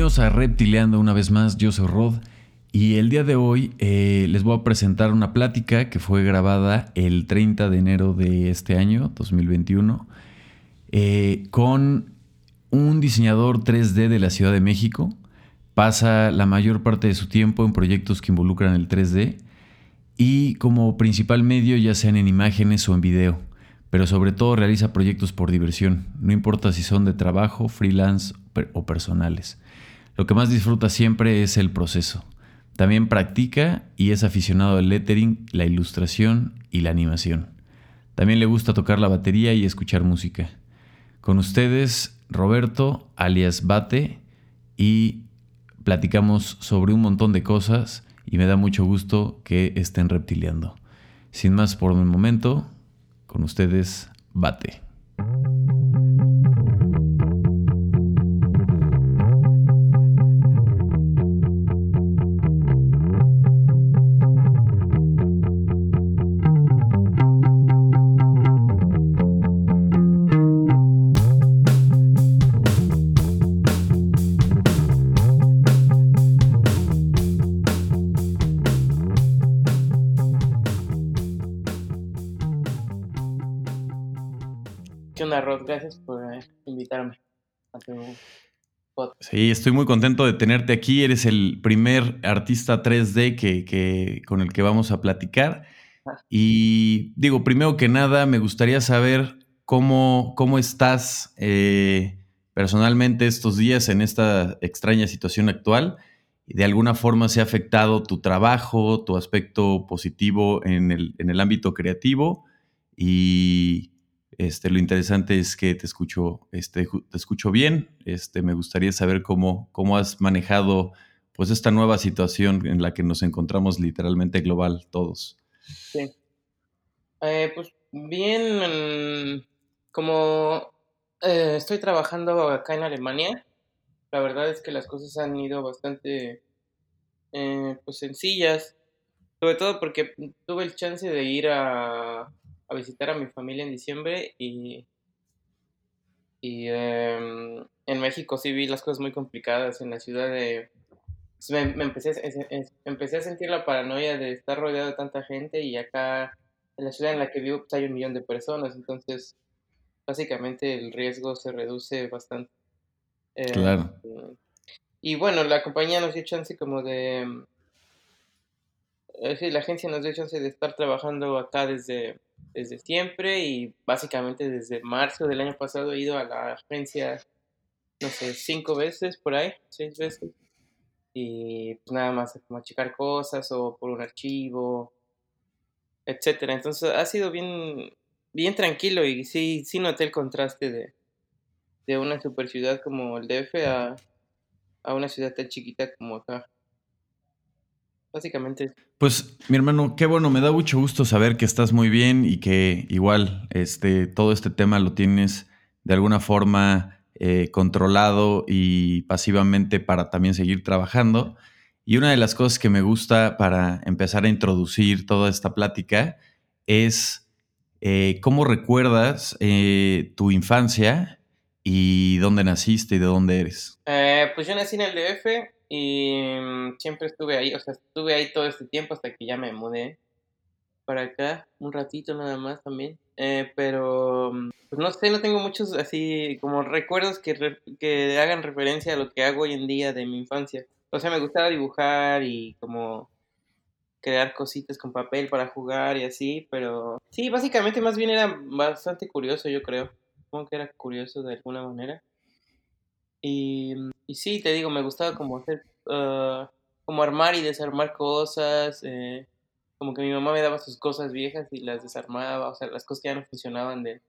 Bienvenidos a Reptileando una vez más, yo soy Rod y el día de hoy eh, les voy a presentar una plática que fue grabada el 30 de enero de este año, 2021, eh, con un diseñador 3D de la Ciudad de México. Pasa la mayor parte de su tiempo en proyectos que involucran el 3D y como principal medio ya sean en imágenes o en video, pero sobre todo realiza proyectos por diversión, no importa si son de trabajo, freelance o personales. Lo que más disfruta siempre es el proceso. También practica y es aficionado al lettering, la ilustración y la animación. También le gusta tocar la batería y escuchar música. Con ustedes, Roberto, alias Bate, y platicamos sobre un montón de cosas y me da mucho gusto que estén reptiliando. Sin más por un momento, con ustedes, Bate. Sí, estoy muy contento de tenerte aquí. Eres el primer artista 3D que, con el que vamos a platicar. Y digo, primero que nada, me gustaría saber cómo, cómo estás eh, personalmente estos días en esta extraña situación actual. De alguna forma se ha afectado tu trabajo, tu aspecto positivo en el, en el ámbito creativo y, este, lo interesante es que te escucho, este, te escucho bien. Este, me gustaría saber cómo, cómo has manejado pues, esta nueva situación en la que nos encontramos literalmente global todos. Sí. Eh, pues bien, como eh, estoy trabajando acá en Alemania, la verdad es que las cosas han ido bastante eh, pues sencillas, sobre todo porque tuve el chance de ir a a visitar a mi familia en diciembre y, y em, en México sí vi las cosas muy complicadas en la ciudad de... Pues, me, empecé, empecé a sentir la paranoia de estar rodeado de tanta gente y acá en la ciudad en la que vivo pues, hay un millón de personas, entonces básicamente el riesgo se reduce bastante. Em, claro. Y bueno, la compañía nos dio chance como de... Eh, sí, la agencia nos dio chance de estar trabajando acá desde desde siempre y básicamente desde marzo del año pasado he ido a la agencia, no sé, cinco veces por ahí, seis veces. Y pues nada más como checar cosas o por un archivo, etcétera. Entonces ha sido bien, bien tranquilo y sí, sí noté el contraste de, de una super ciudad como el DF a, a una ciudad tan chiquita como acá. Básicamente. Pues, mi hermano, qué bueno, me da mucho gusto saber que estás muy bien y que igual este, todo este tema lo tienes de alguna forma eh, controlado y pasivamente para también seguir trabajando. Y una de las cosas que me gusta para empezar a introducir toda esta plática es eh, cómo recuerdas eh, tu infancia y dónde naciste y de dónde eres. pues yo nací en el DF, y mm, siempre estuve ahí, o sea, estuve ahí todo este tiempo hasta que ya me mudé para acá, un ratito nada más también. Eh, pero, mm, pues no sé, no tengo muchos así como recuerdos que, que hagan referencia a lo que hago hoy en día de mi infancia. O sea, me gustaba dibujar y como crear cositas con papel para jugar y así, pero sí, básicamente más bien era bastante curioso, yo creo. Supongo que era curioso de alguna manera. Y, y sí, te digo, me gustaba como hacer, ah, como armar y desarmar cosas, eh, como que mi mamá me daba sus cosas viejas y las desarmaba, o sea, las cosas que ya no funcionaban de,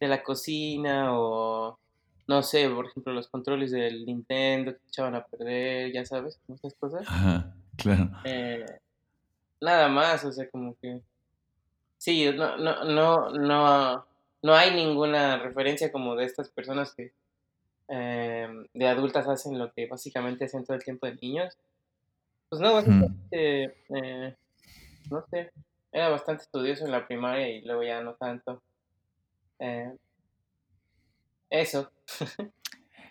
de la cocina o, no sé, por ejemplo, los controles del Nintendo que echaban a perder, ya sabes, esas cosas. Ajá, claro. Eh, nada más, o sea, como que... Sí, no, no, no, no, no hay ninguna referencia como de estas personas que Em, de adultas hacen lo que básicamente hacen todo el tiempo de niños. Pues no, básicamente, eh, no sé, era bastante estudioso en la primaria y luego ya no tanto. Eh, eso.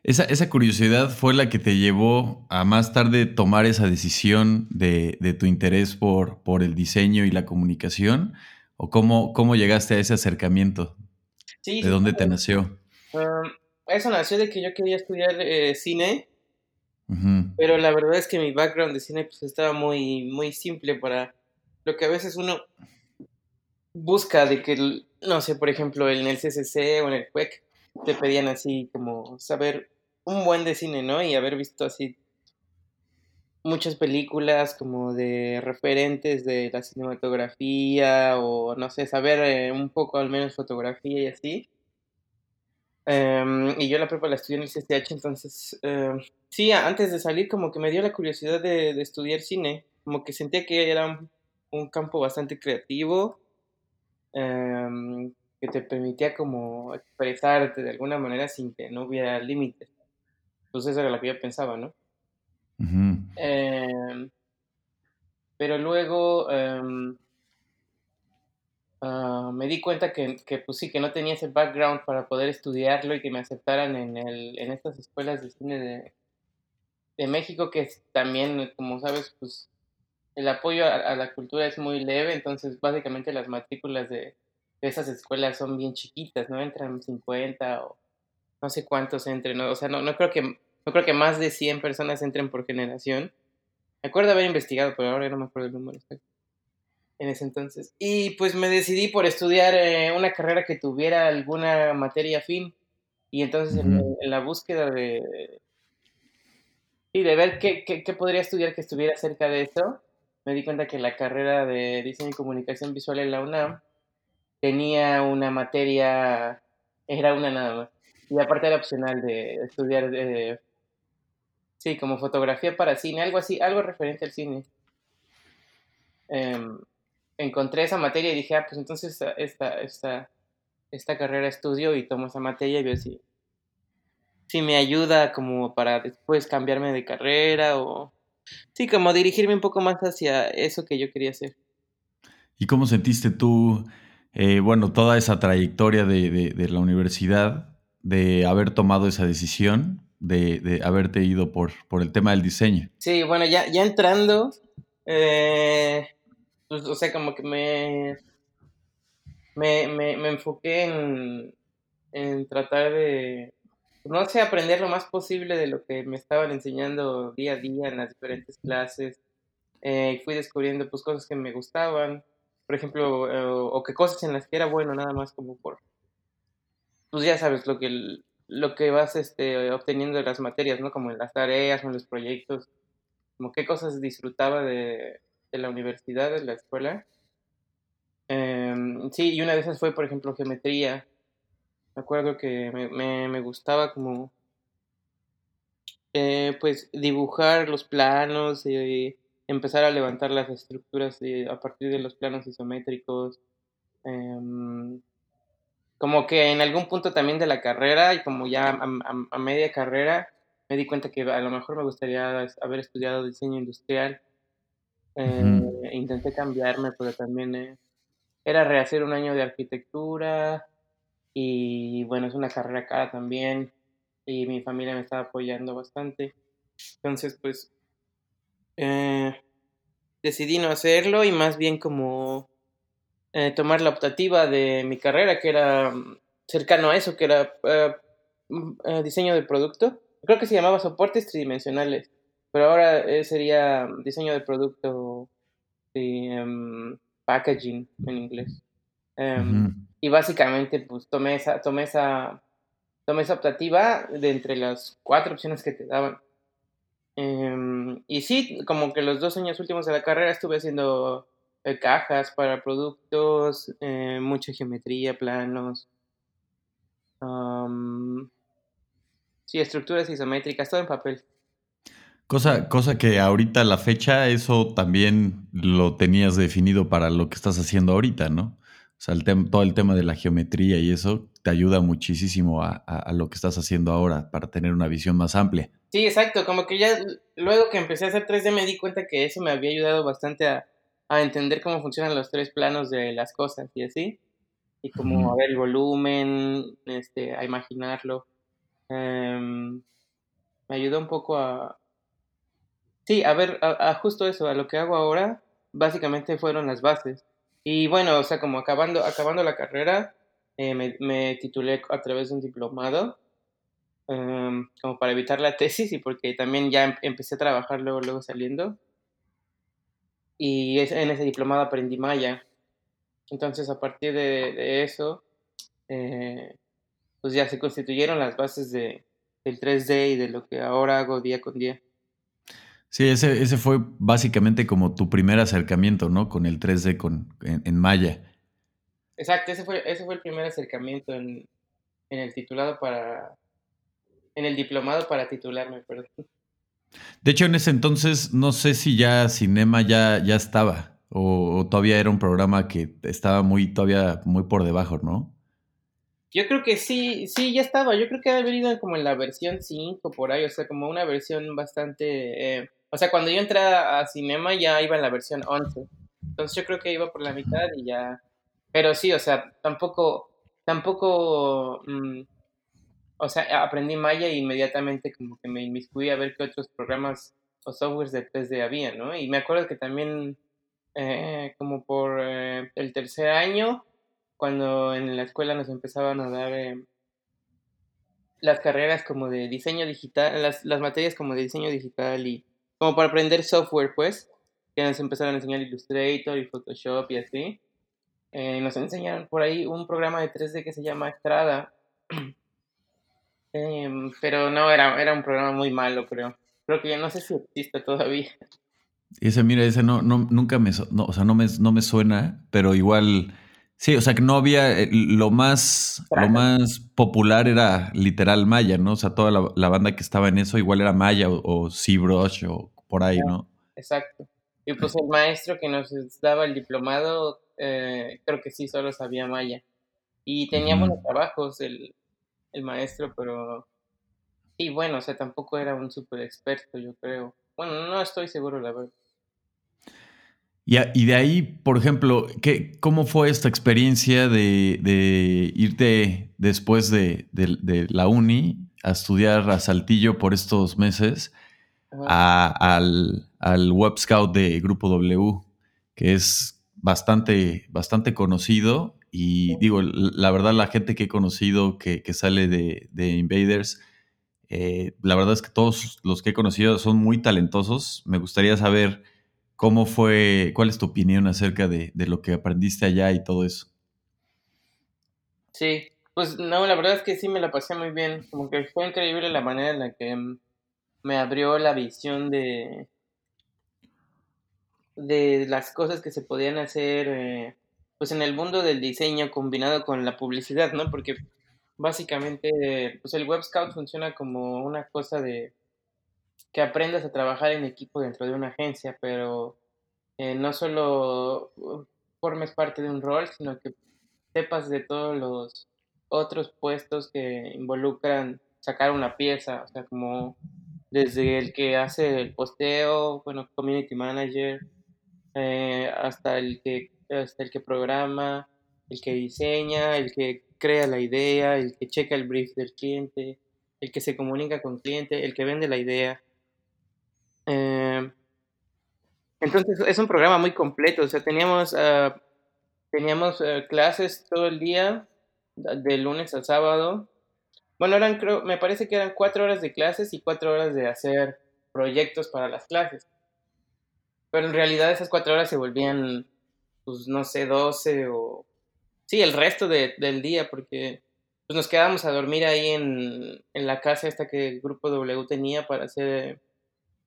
Esa, esa, curiosidad fue la que te llevó a más tarde tomar esa decisión de, de tu interés por, por, el diseño y la comunicación? ¿O cómo, cómo llegaste a ese acercamiento? Sí, ¿De dónde te nació? Um, eso nació de que yo quería estudiar eh, cine, uh -huh. pero la verdad es que mi background de cine pues, estaba muy, muy simple para lo que a veces uno busca de que, no sé, por ejemplo, en el CCC o en el CUEC te pedían así como saber un buen de cine, ¿no? Y haber visto así muchas películas como de referentes de la cinematografía o no sé, saber eh, un poco al menos fotografía y así. Um, y yo la prepa la estudié en el CCH, entonces uh, sí, antes de salir como que me dio la curiosidad de, de estudiar cine, como que sentía que era un, un campo bastante creativo, um, que te permitía como expresarte de alguna manera sin que no hubiera límites. Entonces eso era lo que yo pensaba, ¿no? Uh -huh. Eh, pero luego uh, me di cuenta que, que, pues sí, que no tenía ese background para poder estudiarlo y que me aceptaran en, el, en estas escuelas de cine de, México, que también, como sabes, pues el apoyo a, la cultura es muy leve, entonces básicamente las matrículas de, de esas escuelas son bien chiquitas, ¿no? Entran 50 o no sé cuántos entren, o sea, no, no creo que no creo que más de 100 personas entren por generación. Me acuerdo haber investigado, pero ahora no me acuerdo el número en ese entonces. Y pues me decidí por estudiar eh, una carrera que tuviera alguna materia fin. Y entonces uh -huh. en, en, la búsqueda de... Y de ver qué, qué, qué, podría estudiar que estuviera cerca de eso, me di cuenta que la carrera de diseño y comunicación visual en la UNAM tenía una materia, era una nada más. Y aparte era opcional de estudiar de Sí, como fotografía para cine, algo así, algo referente al cine. Eh, encontré esa materia y dije, ah, pues entonces esta, esta, esta, esta carrera estudio y tomo esa materia y veo si, si me ayuda como para después cambiarme de carrera o... Sí, como dirigirme un poco más hacia eso que yo quería hacer. ¿Y cómo sentiste tú, eh, bueno, toda esa trayectoria de, de, de la universidad, de haber tomado esa decisión? de, de, haberte ido por, por el tema del diseño. Sí, bueno, ya, ya entrando, eh, pues, o sea, como que me, me, me, me enfoqué en, en, tratar de, no sé, aprender lo más posible de lo que me estaban enseñando día a día en las diferentes clases. Eh, fui descubriendo pues cosas que me gustaban, por ejemplo, eh, o que cosas en las que era bueno, nada más como por, pues ya sabes, lo que lo que vas este, obteniendo de las materias, ¿no? Como en las tareas o en los proyectos, como qué cosas disfrutaba de, de la universidad, de la escuela. Eh, sí, y una de esas fue, por ejemplo, geometría. Me acuerdo que me, me, me gustaba como, eh, pues, dibujar los planos y empezar a levantar las estructuras a partir de los planos isométricos. Eh, como que en algún punto también de la carrera y como ya a, media carrera me di cuenta que a lo mejor me gustaría haber estudiado diseño industrial. Eh. Intenté cambiarme, pero también eh, era rehacer un año de arquitectura y bueno, es una carrera cara también y mi familia me estaba apoyando bastante. Entonces, pues, eh, decidí no hacerlo y más bien como eh, tomar la optativa de mi carrera, que era mm, cercano a eso, que era uh, diseño de producto. Creo que se llamaba soportes tridimensionales, pero ahora eh, sería diseño de producto y um, packaging en inglés. Um, uh -huh. Y básicamente, pues tomé esa, tomé esa, tomé esa optativa de entre las cuatro opciones que te daban. Um, y sí, como que los dos años últimos de la carrera estuve haciendo eh, cajas para productos, eh, mucha geometría, planos. Um, sí, estructuras isométricas, todo en papel. Cosa, cosa que ahorita la fecha, eso también lo tenías definido para lo que estás haciendo ahorita, ¿no? O sea, el todo el tema de la geometría y eso te ayuda muchísimo a, a, a, lo que estás haciendo ahora para tener una visión más amplia. Sí, exacto. Como que ya luego que empecé a hacer 3D me di cuenta que eso me había ayudado bastante a, a entender cómo funcionan los tres planos de las cosas y así. Y como a ver el volumen, este, a imaginarlo. Um, me ayudó un poco a... Sí, a ver, justo eso, a lo que hago ahora, básicamente fueron las bases. Y bueno, o sea, como acabando, acabando la carrera, eh, me, titulé a través de un diplomado, em, como para evitar la tesis y porque también ya em, empecé a trabajar luego, luego saliendo. Y en ese diplomado aprendí maya. Entonces, a partir de, eso, eh, pues ya se constituyeron las bases de, del 3D y de lo que ahora hago día con día. Sí, ese, ese fue básicamente como tu primer acercamiento, ¿no? Con el 3D con, en, Maya. Exacto, ese fue, ese fue el primer acercamiento en, en el titulado para... En el diplomado para titularme, perdón. De hecho, en ese entonces, no sé si ya Cinema ya, ya estaba o, todavía era un programa que estaba muy, todavía muy por debajo, ¿no? Yo creo que sí, sí, ya estaba. Yo creo que había venido como en la versión 5 por ahí, o sea, como una versión bastante... Eh, o sea, cuando yo entré a Cinema ya iba en la versión 11. Entonces yo creo que iba por la mitad y ya... Pero sí, o sea, tampoco, tampoco... Mm, o sea, aprendí Maya e inmediatamente como que me inmiscuí a ver qué otros programas o softwares de 3D había, ¿no? Y me acuerdo que también eh, como por eh, el tercer año, cuando en la escuela nos empezaban a dar eh, las carreras como de diseño digital, las, las materias como de diseño digital y como para aprender software, pues, que nos empezaron a enseñar Illustrator y Photoshop y así. nos enseñaron por ahí un programa de 3D que se llama Estrada. Em, pero no, era, era un programa muy malo, creo. Creo que ya no sé si existe todavía. Ese, mira, ese no, no nunca me, no, o sea, no me, no me suena, pero igual, sí, o sea, que no había, eh, lo más, lo más popular era literal Maya, ¿no? O sea, toda la, banda que estaba en eso igual era Maya o, o ZBrush o por ahí, ¿no? Exacto. Y pues el maestro que nos daba el diplomado, eh, creo que sí, solo sabía Maya. Y tenía buenos trabajos el, el maestro, pero sí, bueno, o sea, tampoco era un súper experto, yo creo. Bueno, no estoy seguro, la verdad. Y, de ahí, por ejemplo, ¿qué, ¿cómo fue esta experiencia de, irte después de, la uni a estudiar a Saltillo por estos meses al, al Web Scout de Grupo W, que es bastante, bastante conocido? Y digo, la verdad, la gente que he conocido que, que sale de, Invaders, eh, la verdad es que todos los que he conocido son muy talentosos. Me gustaría saber ¿Cómo fue, cuál es tu opinión acerca de, lo que aprendiste allá y todo eso? Sí, pues no, la verdad es que sí me la pasé muy bien. Como que fue increíble la manera en la que mm, me abrió la visión de, de las cosas que se podían hacer eh, pues en el mundo del diseño combinado con la publicidad, ¿no? Porque básicamente pues el Web Scout funciona como una cosa de que aprendas a trabajar en equipo dentro de una agencia, pero eh, no solo uh, formes parte de un rol, sino que sepas de todos los otros puestos que involucran sacar una pieza, o sea, como desde el que hace el posteo, bueno, community manager, eh, hasta el que hasta el que programa, el que diseña, el que crea la idea, el que checa el brief del cliente, el que se comunica con el cliente, el que vende la idea. Eh, entonces es un programa muy completo, o sea, teníamos, ah, teníamos eh, clases todo el día, de lunes a sábado. Bueno, eran, creo, me parece que eran cuatro horas de clases y cuatro horas de hacer proyectos para las clases. Pero en realidad esas cuatro horas se volvían, pues no sé, doce o... Sí, el resto del día, porque pues, nos quedábamos a dormir ahí en, en la casa esta que el grupo W tenía para hacer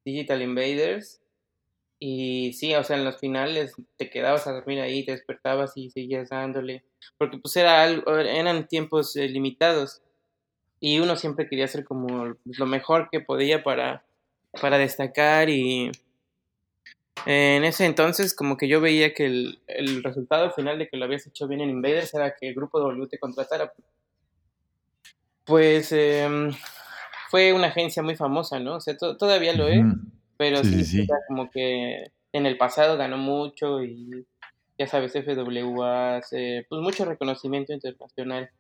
Digital Invaders. Y sí, o sea, en los finales te quedabas a dormir ahí, te despertabas y seguías dándole. Porque pues era algo, eran tiempos eh, limitados. Y uno siempre quería hacer como lo mejor que podía para, para destacar. Y en ese entonces como que yo veía que el, el resultado final de que lo habías hecho bien en Invaders era que el grupo W te contratara. Pues... Eh, fue una agencia muy famosa, ¿no? O sea, todavía lo es, pero sí, como que en el pasado ganó mucho y ya sabes, FWA, pues mucho reconocimiento internacional.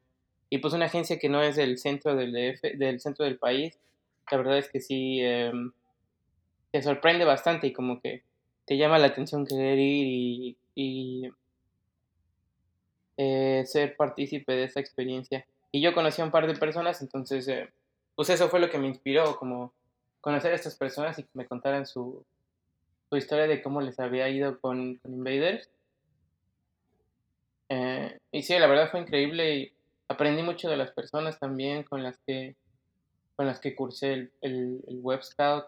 Y pues una agencia que no es del centro del, del centro del país, la verdad es que sí em, te sorprende bastante y como que te llama la atención querer ir y, eh, ser partícipe de esa experiencia. Y yo conocí a un par de personas, entonces, eh, pues eso fue lo que me inspiró, como conocer a estas personas y que me contaran su, su historia de cómo les había ido con, Invaders. Eh, y sí, la verdad fue increíble y aprendí mucho de las personas también con las que con las que cursé el, el, Web Scout.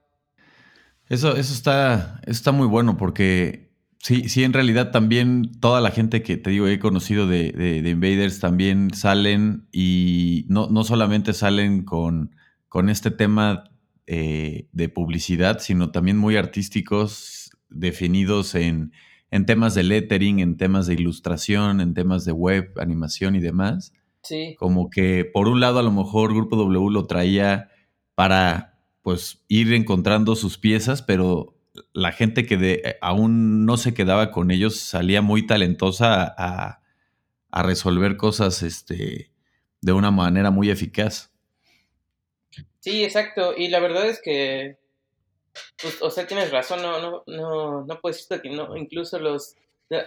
Eso, eso está, está muy bueno porque sí, sí, en realidad también toda la gente que te digo he conocido de, de, Invaders también salen y no, no solamente salen con, con este tema eh, de publicidad, sino también muy artísticos, definidos en, en temas de lettering, en temas de ilustración, en temas de web, animación y demás. Sí. Como que por un lado a lo mejor Grupo W lo traía para pues ir encontrando sus piezas, pero la gente que de, aún no se quedaba con ellos salía muy talentosa a, resolver cosas este, de una manera muy eficaz. Sí, exacto. Y la verdad es que, pues, o sea, tienes razón, no, no, no, no puedes decir que no. Incluso los,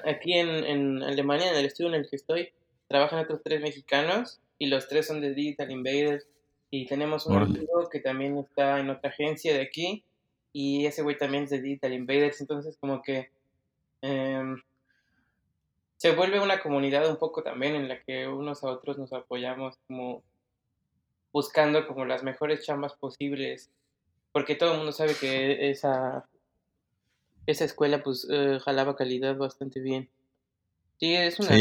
aquí en, en Alemania, en el estudio en el que estoy, trabajan otros tres mexicanos y los tres son de Digital Invaders. Y tenemos un amigo que también está en otra agencia de aquí y ese güey también es de Digital Invaders. Entonces, como que em, se vuelve una comunidad un poco también en la que unos a otros nos apoyamos, como buscando como las mejores chambas posibles. Porque todo el mundo sabe que esa, esa escuela pues eh, jalaba calidad bastante bien. Sí, es una,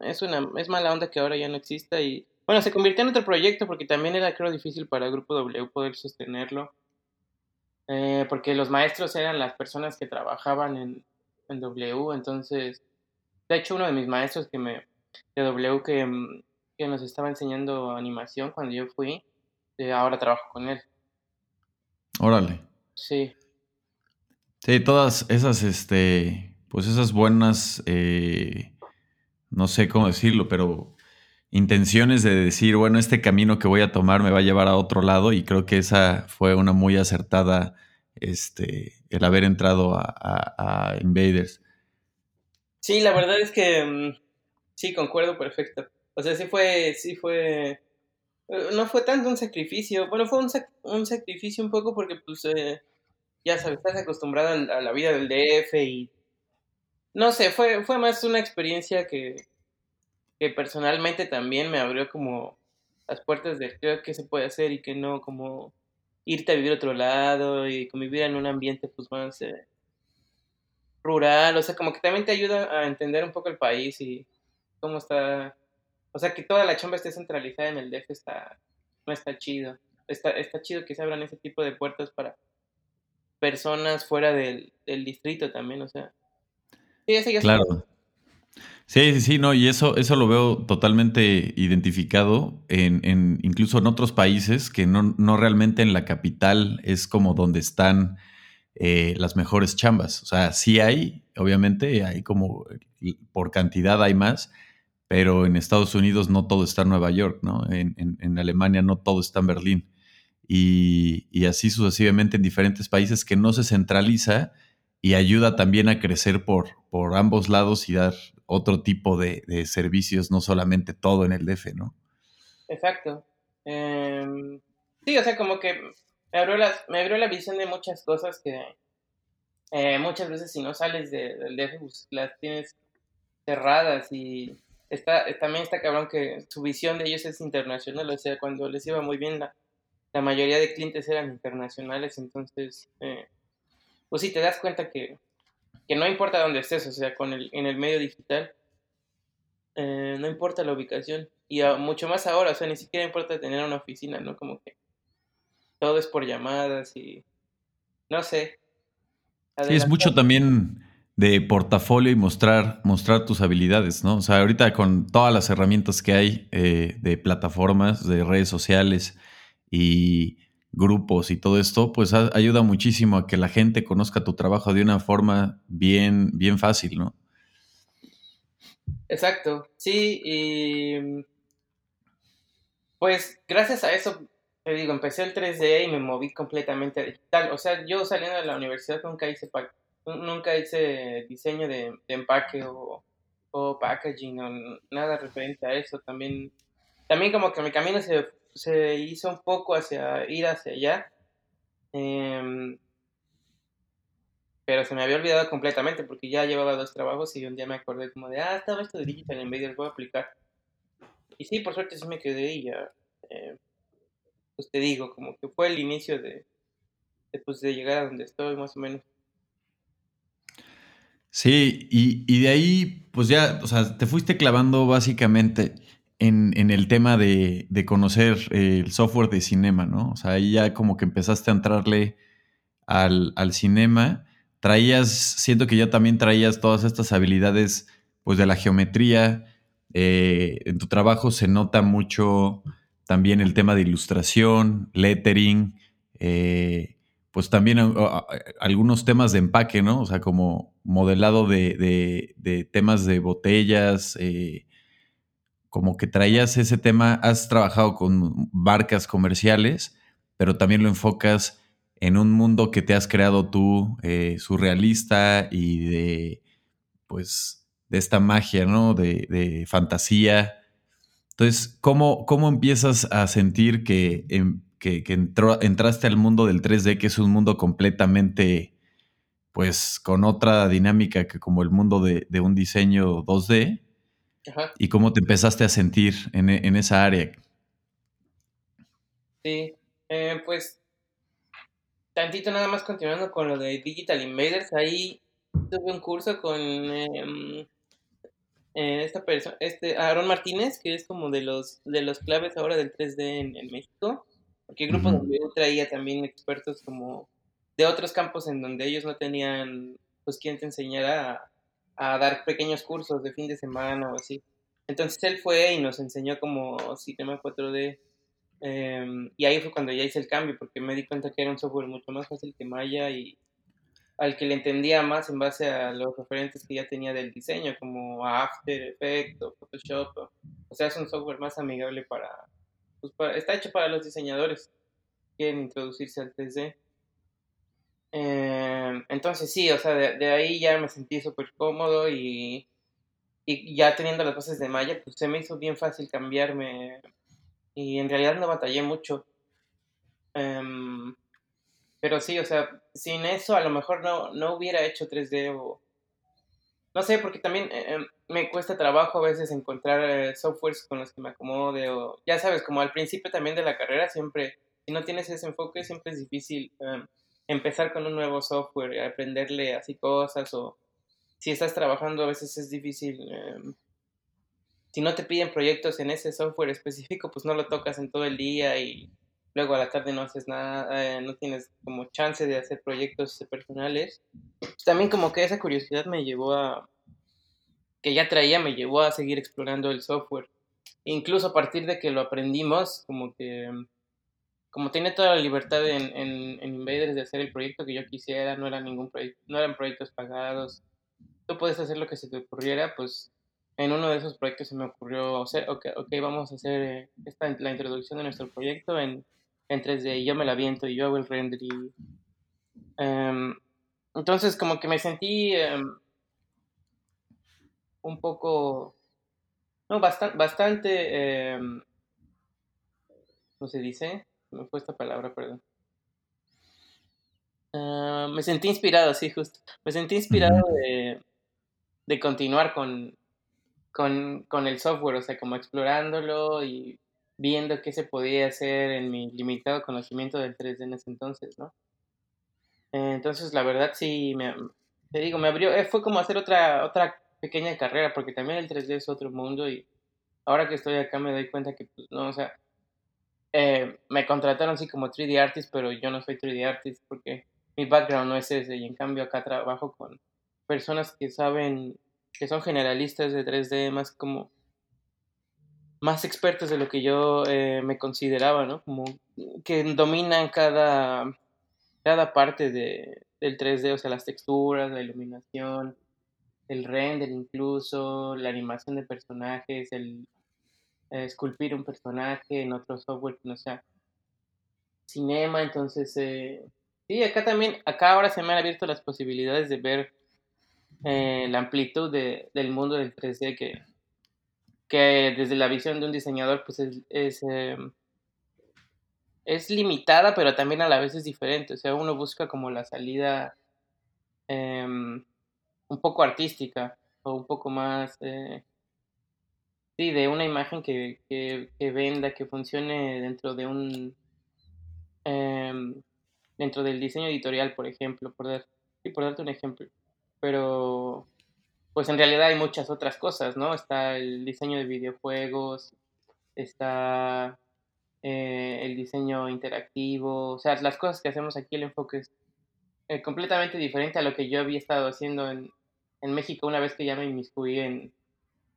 es una, es mala onda que ahora ya no exista y bueno, se convirtió en otro proyecto porque también era creo difícil para el Grupo W poder sostenerlo. Eh, porque los maestros eran las personas que trabajaban en, en, W, entonces, de hecho uno de mis maestros que me, de W que, mm, que nos estaba enseñando animación cuando yo fui, eh, ahora trabajo con él. Órale. Sí. Sí, todas esas, este, pues esas buenas, eh, no sé cómo decirlo, pero intenciones de decir, bueno, este camino que voy a tomar me va a llevar a otro lado y creo que esa fue una muy acertada, este, el haber entrado a, Invaders. Sí, la verdad es que mm, sí, concuerdo perfecto. O sea, sí fue, sí fue, eh, no fue tanto un sacrificio, bueno, fue un, un sacrificio un poco porque pues, eh, ya sabes, estás acostumbrado a la vida del DF y no sé, fue, fue más una experiencia que, que personalmente también me abrió como las puertas de qué se puede hacer y qué no, como irte a vivir a otro lado y convivir en un ambiente pues más eh, rural, o sea, como que también te ayuda a entender un poco el país y cómo está, o sea, que toda la chamba esté centralizada en el DF está, no está chido, está, está chido que se abran ese tipo de puertas para personas fuera del, del distrito también, o sea, claro. Sí, sí, sí, no, y eso, eso lo veo totalmente identificado en, incluso en otros países que no, no, realmente en la capital es como donde están eh, las mejores chambas. O sea, sí hay, obviamente, hay como por cantidad hay más, pero en Estados Unidos no todo está en Nueva York, ¿no? En, en, Alemania no todo está en Berlín. Y, y así sucesivamente en diferentes países que no se centraliza y ayuda también a crecer por, por ambos lados y dar otro tipo de, servicios, no solamente todo en el DF, ¿no? Exacto. Em, sí, o sea, como que me abrió, me abrió la visión de muchas cosas que eh, muchas veces si no sales del DF, pues las tienes cerradas y está, también está cabrón que su visión de ellos es internacional, o sea, cuando les iba muy bien, la, la mayoría de clientes eran internacionales, entonces... Eh, pues sí te das cuenta que, no importa dónde estés, o sea, con el, en el medio digital, eh, no importa la ubicación. Y mucho más ahora, o sea, ni siquiera importa tener una oficina, ¿no? Como que todo es por llamadas y no sé. Sí, es mucho también de portafolio y mostrar, mostrar tus habilidades, ¿no? O sea, ahorita con todas las herramientas que hay eh, de plataformas, de redes sociales y grupos y todo esto, pues ayuda muchísimo a que la gente conozca tu trabajo de una forma bien, bien fácil, ¿no? Exacto, sí, y pues gracias a eso te digo, empecé el 3D y me moví completamente a digital. O sea, yo saliendo de la universidad nunca hice, nunca hice diseño de, empaque o, packaging o nada referente a eso. También, también como que mi camino se, se hizo un poco hacia ir hacia allá. Em, pero se me había olvidado completamente porque ya llevaba dos trabajos y un día me acordé como de, ah, estaba esto de Digital Invader, voy a aplicar. Y sí, por suerte sí me quedé y ya, eh, pues te digo, como que fue el inicio de, pues, de llegar a donde estoy más o menos. Sí, y, de ahí, pues ya, o sea, te fuiste clavando básicamente en, el tema de, de, conocer el software de cinema, ¿no? O sea, ahí ya como que empezaste a entrarle al, al cinema traías, siento que ya también traías todas estas habilidades pues de la geometría. Eh, en tu trabajo se nota mucho también el tema de ilustración, lettering, eh, pues también algunos temas de empaque, ¿no? O sea, como modelado de, temas de botellas, eh, como que traías ese tema, has trabajado con barcas comerciales, pero también lo enfocas en un mundo que te has creado tú, eh, surrealista y de, pues, de esta magia, ¿no? De, fantasía. Entonces, ¿cómo, ¿cómo, empiezas a sentir que, em, que, entraste al mundo del 3D, que es un mundo completamente, pues, con otra dinámica que como el mundo de, un diseño 2D? ¿Y cómo te empezaste a sentir en, en esa área? Sí, eh, pues tantito nada más continuando con lo de Digital Invaders, ahí tuve un curso con em, eh, esta persona, este Aaron Martínez, que es como de los de los claves ahora del 3D en, México, porque el grupo donde yo traía también expertos como de otros campos en donde ellos no tenían pues quien te enseñara a, dar pequeños cursos de fin de semana o así. Entonces él fue y nos enseñó como sistema 4D Em, y ahí fue cuando ya hice el cambio, porque me di cuenta que era un software mucho más fácil que Maya y al que le entendía más en base a los referentes que ya tenía del diseño, como After Effects o Photoshop. O sea, es un software más amigable para, pues está hecho para los diseñadores que quieren introducirse al 3D. Em, entonces sí, o sea, de, ahí ya me sentí súper cómodo y, y ya teniendo las bases de Maya, pues se me hizo bien fácil cambiarme y en realidad no batallé mucho. Em, pero sí, o sea, sin eso a lo mejor no, no hubiera hecho 3D o... No sé, porque también eh, em, me cuesta trabajo a veces encontrar eh, softwares con los que me acomode o... Ya sabes, como al principio también de la carrera siempre, si no tienes ese enfoque, siempre es difícil em, empezar con un nuevo software, aprenderle así cosas o si estás trabajando a veces es difícil si no te piden proyectos en ese software específico, pues no lo tocas en todo el día y luego a la tarde no haces nada, eh, no tienes como chance de hacer proyectos personales. También como que esa curiosidad me llevó a, que ya traía, me llevó a seguir explorando el software. Incluso a partir de que lo aprendimos, como que, como tenía toda la libertad en, en, en Invaders de hacer el proyecto que yo quisiera, no, era ningún proyecto, no eran proyectos pagados, tú puedes hacer lo que se te ocurriera, pues en uno de esos proyectos se me ocurrió hacer, ok, okay vamos a hacer eh, esta, la introducción de nuestro proyecto en, en 3D y yo me la viento y yo hago el render y, em, entonces como que me sentí em, un poco, no, bastante, bastante, em, ¿cómo se dice? Me fue esta palabra, perdón. Ah, me sentí inspirado, sí, justo. Me sentí inspirado de, de continuar con, con, con el software, o sea, como explorándolo y viendo qué se podía hacer en mi limitado conocimiento del 3D en ese entonces, ¿no? entonces, la verdad sí, me, te digo, me abrió, eh, fue como hacer otra, otra pequeña carrera, porque también el 3D es otro mundo y ahora que estoy acá me doy cuenta que, pues, no, o sea, eh, me contrataron así como 3D artist, pero yo no soy 3D artist porque mi background no es ese y en cambio acá trabajo con personas que saben que son generalistas de 3D, más como más expertos de lo que yo eh, me consideraba, ¿no? Como que dominan cada, cada parte de, del 3D, o sea, las texturas, la iluminación, el render incluso, la animación de personajes, el esculpir un personaje en otro software que no sea cinema, entonces eh, sí, acá también, acá ahora se me han abierto las posibilidades de ver eh, la amplitud de, del mundo del 3D que, que desde la visión de un diseñador pues es, es, es, limitada, pero también a la vez es diferente. O sea, uno busca como la salida em, un poco artística o un poco más... Eh, sí, de una imagen que, que, que, venda, que funcione dentro de un... Em, dentro del diseño editorial, por ejemplo, por, dar, sí, por darte un ejemplo pero pues en realidad hay muchas otras cosas, ¿no? Está el diseño de videojuegos, está eh, el diseño interactivo, o sea, las cosas que hacemos aquí, el enfoque es eh, completamente diferente a lo que yo había estado haciendo en, en México una vez que ya me inmiscuí en,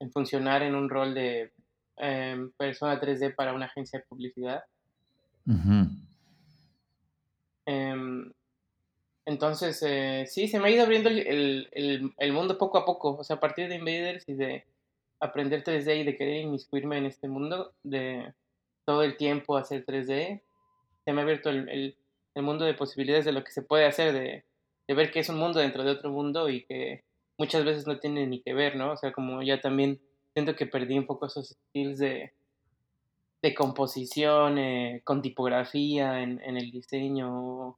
en funcionar en un rol de eh, persona 3D para una agencia de publicidad. Entonces, eh, sí, se me ha ido abriendo el, el, el, mundo poco a poco. O sea, a partir de Invaders y de aprender 3D y de querer inmiscuirme en este mundo, de todo el tiempo hacer 3D, se me ha abierto el, el mundo de posibilidades de lo que se puede hacer, de, de, ver que es un mundo dentro de otro mundo y que muchas veces no tiene ni que ver, ¿no? O sea, como ya también siento que perdí un poco esos skills de, de composición, eh, con tipografía en, el diseño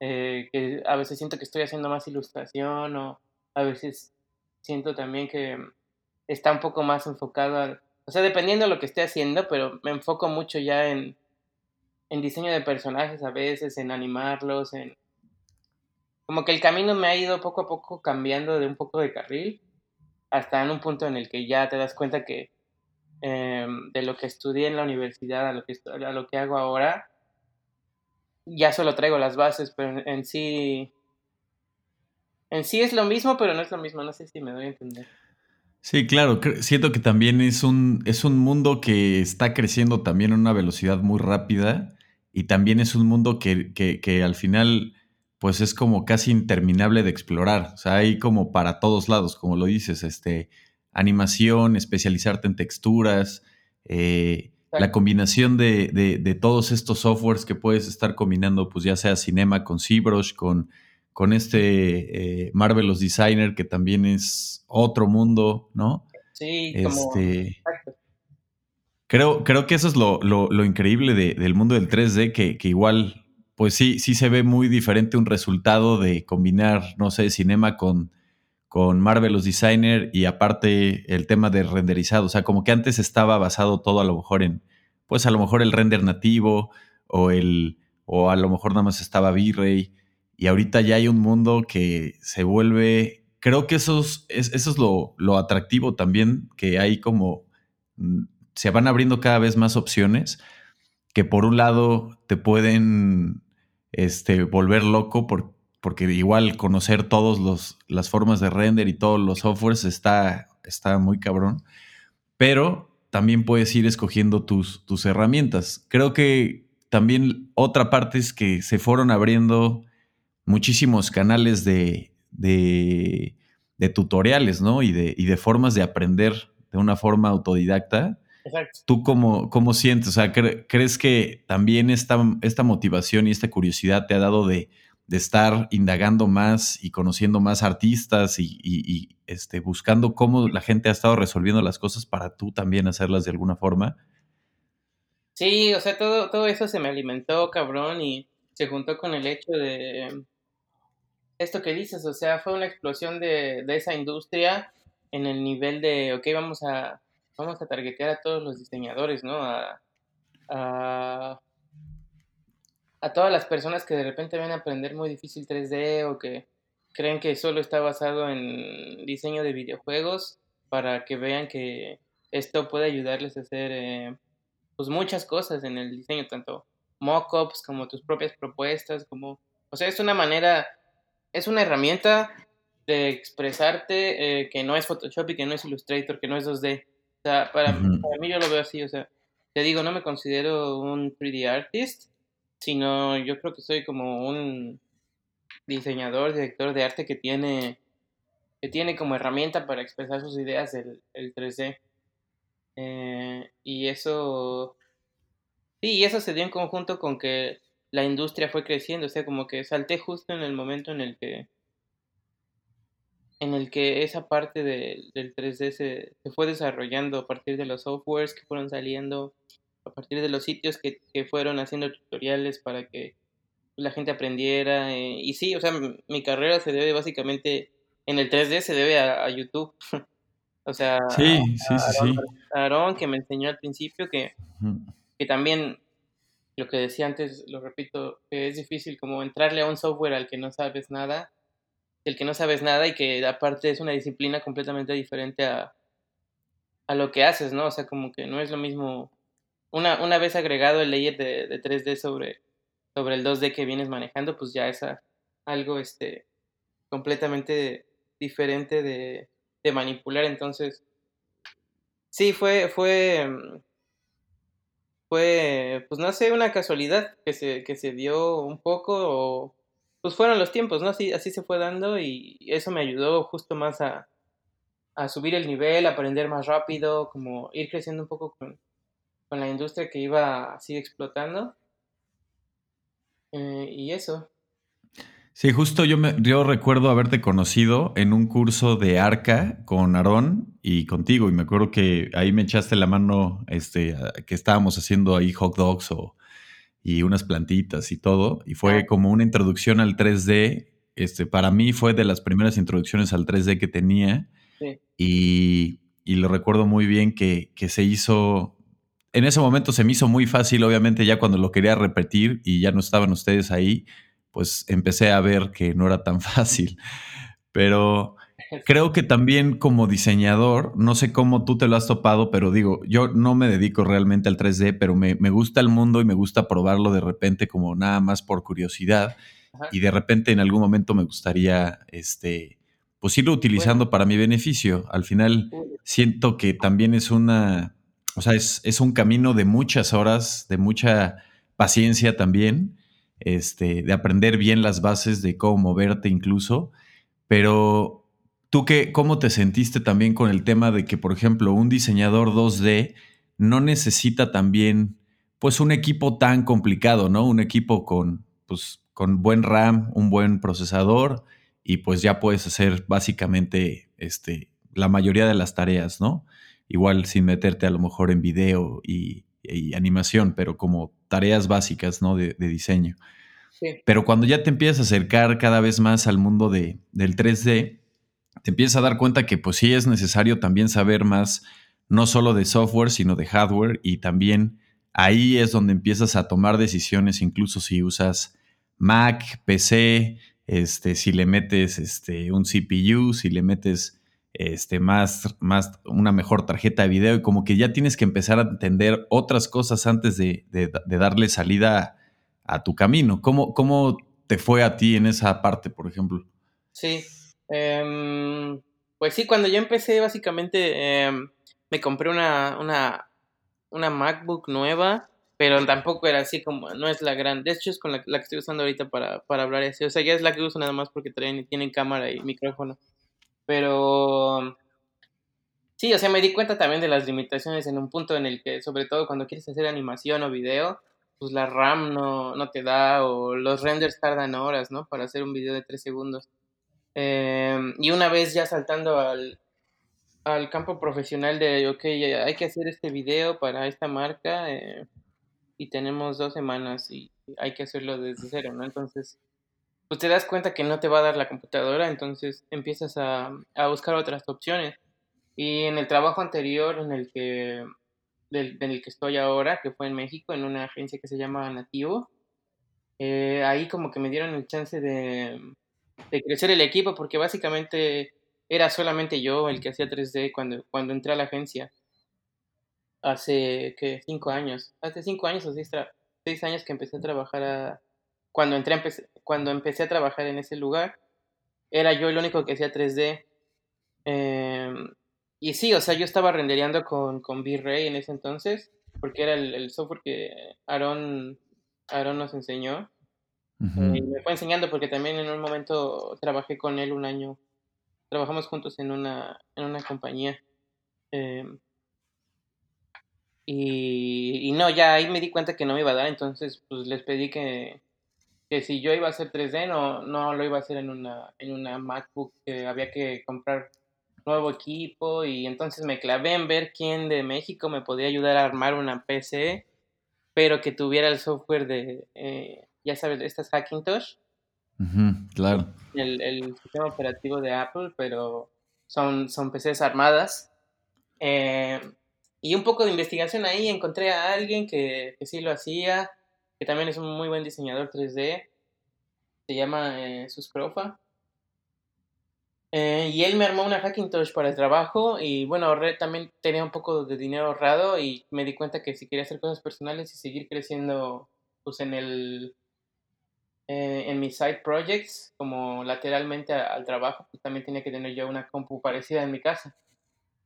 eh, que a veces siento que estoy haciendo más ilustración o a veces siento también que está un poco más enfocado o sea, dependiendo de lo que esté haciendo, pero me enfoco mucho ya en, en diseño de personajes a veces, en animarlos, en... Como que el camino me ha ido poco a poco cambiando de un poco de carril hasta en un punto en el que ya te das cuenta que em, de lo que estudié en la universidad a lo que, a lo que hago ahora, ya solo traigo las bases, pero en, sí. En sí es lo mismo, pero no es lo mismo. No sé si me doy a entender. Sí, claro. Siento que también es un, es un mundo que está creciendo también a una velocidad muy rápida. Y también es un mundo que, que, que al final, pues es como casi interminable de explorar. O sea, hay como para todos lados, como lo dices, este, animación, especializarte en texturas, eh, la combinación de, de, todos estos softwares que puedes estar combinando, pues ya sea Cinema con ZBrush, con, con este eh, Marvelous Designer, que también es otro mundo, ¿no? Sí, como... Este, creo, creo que eso es lo, lo, lo increíble de, del mundo del 3D, que, que, igual, pues sí, sí se ve muy diferente un resultado de combinar, no sé, Cinema con con Marvelous Designer y aparte el tema de renderizado. O sea, como que antes estaba basado todo a lo mejor en, pues a lo mejor el render nativo o el, o a lo mejor nada más estaba V-Ray. Y ahorita ya hay un mundo que se vuelve, creo que eso es, eso es lo, lo atractivo también, que hay como, mm, se van abriendo cada vez más opciones que por un lado te pueden este, volver loco por, porque igual conocer todas las formas de render y todos los softwares está, está muy cabrón, pero también puedes ir escogiendo tus, tus herramientas. Creo que también otra parte es que se fueron abriendo muchísimos canales de, de, tutoriales, ¿no? Y de, y de formas de aprender de una forma autodidacta. Exacto. ¿Tú cómo, cómo sientes? O sea, ¿crees que también esta, esta motivación y esta curiosidad te ha dado de de estar indagando más y conociendo más artistas y, este, buscando cómo la gente ha estado resolviendo las cosas para tú también hacerlas de alguna forma. Sí, o sea, todo, todo eso se me alimentó, cabrón, y se juntó con el hecho de esto que dices, o sea, fue una explosión de, de esa industria en el nivel de, ok, vamos a, vamos a targetear a todos los diseñadores, ¿no? A, a todas las personas que de repente ven a aprender muy difícil 3D o que creen que solo está basado en diseño de videojuegos para que vean que esto puede ayudarles a hacer eh, pues muchas cosas en el diseño, tanto mockups como tus propias propuestas, como, o sea, es una manera, es una herramienta de expresarte eh, que no es Photoshop y que no es Illustrator, que no es 2D. O sea, para, para mí yo lo veo así, o sea, te digo, no me considero un 3D artist, sino yo creo que soy como un diseñador, director de arte que tiene, que tiene como herramienta para expresar sus ideas el, el 3D. Eh, y eso, Sí, y eso se dio en conjunto con que la industria fue creciendo, o sea, como que salté justo en el momento en el que en el que esa parte del 3D se, fue desarrollando a partir de los softwares que fueron saliendo, a partir de los sitios que, fueron haciendo tutoriales para que la gente aprendiera. Eh, y sí, o sea, mi carrera se debe básicamente, en el 3D se debe a, YouTube. o sea, sí, sí, sí, Aaron, que me enseñó al principio que que también lo que decía antes, lo repito, que es difícil como entrarle a un software al que no sabes nada, del que no sabes nada y que aparte es una disciplina completamente diferente a, a lo que haces, ¿no? O sea, como que no es lo mismo. Una, una vez agregado el layer de, de 3D sobre, sobre el 2D que vienes manejando, pues ya es algo este, completamente diferente de, de manipular. Entonces, sí, fue, fue, fue, pues no sé, una casualidad que se, que se dio un poco, pues fueron los tiempos, ¿no? Así, así se fue dando y eso me ayudó justo más a, subir el nivel, aprender más rápido, como ir creciendo un poco con, con la industria que iba así explotando. Eh, y eso. Sí, justo yo, me, yo recuerdo haberte conocido en un curso de arca con Aarón y contigo. Y me acuerdo que ahí me echaste la mano, este, que estábamos haciendo ahí hot dogs o, y unas plantitas y todo. Y fue como una introducción al 3D. Este, para mí fue de las primeras introducciones al 3D que tenía. Y, y, lo recuerdo muy bien que, que se hizo. En ese momento se me hizo muy fácil, obviamente, ya cuando lo quería repetir y ya no estaban ustedes ahí pues empecé a ver que no era tan fácil. Pero creo que también como diseñador, no sé cómo tú te lo has topado, pero digo, yo no me dedico realmente al 3D, pero me, gusta el mundo y me gusta probarlo de repente como nada más por curiosidad. Y de repente en algún momento me gustaría, este, pues irlo utilizando para mi beneficio. Al final siento que también es una, o sea, es, es un camino de muchas horas, de mucha paciencia también este, de aprender bien las bases de cómo moverte incluso, pero tú qué, cómo te sentiste también con el tema de que, por ejemplo, un diseñador 2D no necesita también, pues, un equipo tan complicado, ¿no? Un equipo con, pues, con buen RAM, un buen procesador y pues ya puedes hacer básicamente, este, la mayoría de las tareas, ¿no? Igual sin meterte a lo mejor en video y, y animación, pero como tareas básicas, ¿no? De, diseño. Pero cuando ya te empiezas a acercar cada vez más al mundo de, del 3D, te empiezas a dar cuenta que pues sí es necesario también saber más, no solo de software, sino de hardware y también ahí es donde empiezas a tomar decisiones, incluso si usas Mac, PC, este, si le metes este, un CPU, si le metes este, más, más, una mejor tarjeta de video y como que ya tienes que empezar a entender otras cosas antes de, darle salida a, tu camino. ¿Cómo, ¿Cómo, te fue a ti en esa parte, por ejemplo? Sí, em, pues sí, cuando yo empecé básicamente em, me compré una, una, una MacBook nueva, pero tampoco era así como, no es la gran, de hecho es con la, que estoy usando ahorita para, para hablar así, o sea, ya es la que uso nada más porque traen, tienen cámara y micrófono. Pero sí, o sea, me di cuenta también de las limitaciones en un punto en el que, sobre todo cuando quieres hacer animación o video, pues la RAM no, no te da o los renders tardan horas, ¿no? Para hacer un video de 3 segundos. Em, y una vez ya saltando al, al campo profesional de, ok, hay que hacer este video para esta marca eh, y tenemos dos semanas y hay que hacerlo desde cero, ¿no? Entonces, pues te das cuenta que no te va a dar la computadora, entonces empiezas a, buscar otras opciones. Y en el trabajo anterior en el que en el que estoy ahora, que fue en México, en una agencia que se llama Nativo, eh, ahí como que me dieron el chance de, crecer el equipo, porque básicamente era solamente yo el que hacía 3D cuando, cuando entré a la agencia. Hace, ¿qué? Cinco años. Hace cinco años o seis, seis años que empecé a trabajar a, cuando, entré, cuando empecé a trabajar en ese lugar, era yo el único que hacía 3D. Em, y sí, o sea, yo estaba rendereando con, con V-Ray en ese entonces, porque era el, software que Aaron, Aaron nos enseñó. Y me fue enseñando porque también en un momento trabajé con él un año. Trabajamos juntos en una, en una compañía. Em, Y, no, ya ahí me di cuenta que no me iba a dar, entonces pues les pedí que, que si yo iba a hacer 3D, no, no lo iba a hacer en una, en una MacBook, que había que comprar nuevo equipo y entonces me clavé en ver quién de México me podía ayudar a armar una PC, pero que tuviera el software de, eh, ya sabes, estas Hackintosh. claro. El, el, sistema operativo de Apple, pero son, son PCs armadas. Eh, y un poco de investigación ahí, encontré a alguien que, que sí lo hacía, que también es un muy buen diseñador 3D. Se llama eh, Suscrofa. Eh, y él me armó una Hackintosh para el trabajo y bueno, ahorré, también tenía un poco de dinero ahorrado y me di cuenta que si quería hacer cosas personales y seguir creciendo pues en el eh, en mis side projects como lateralmente al trabajo, pues también tenía que tener yo una compu parecida en mi casa.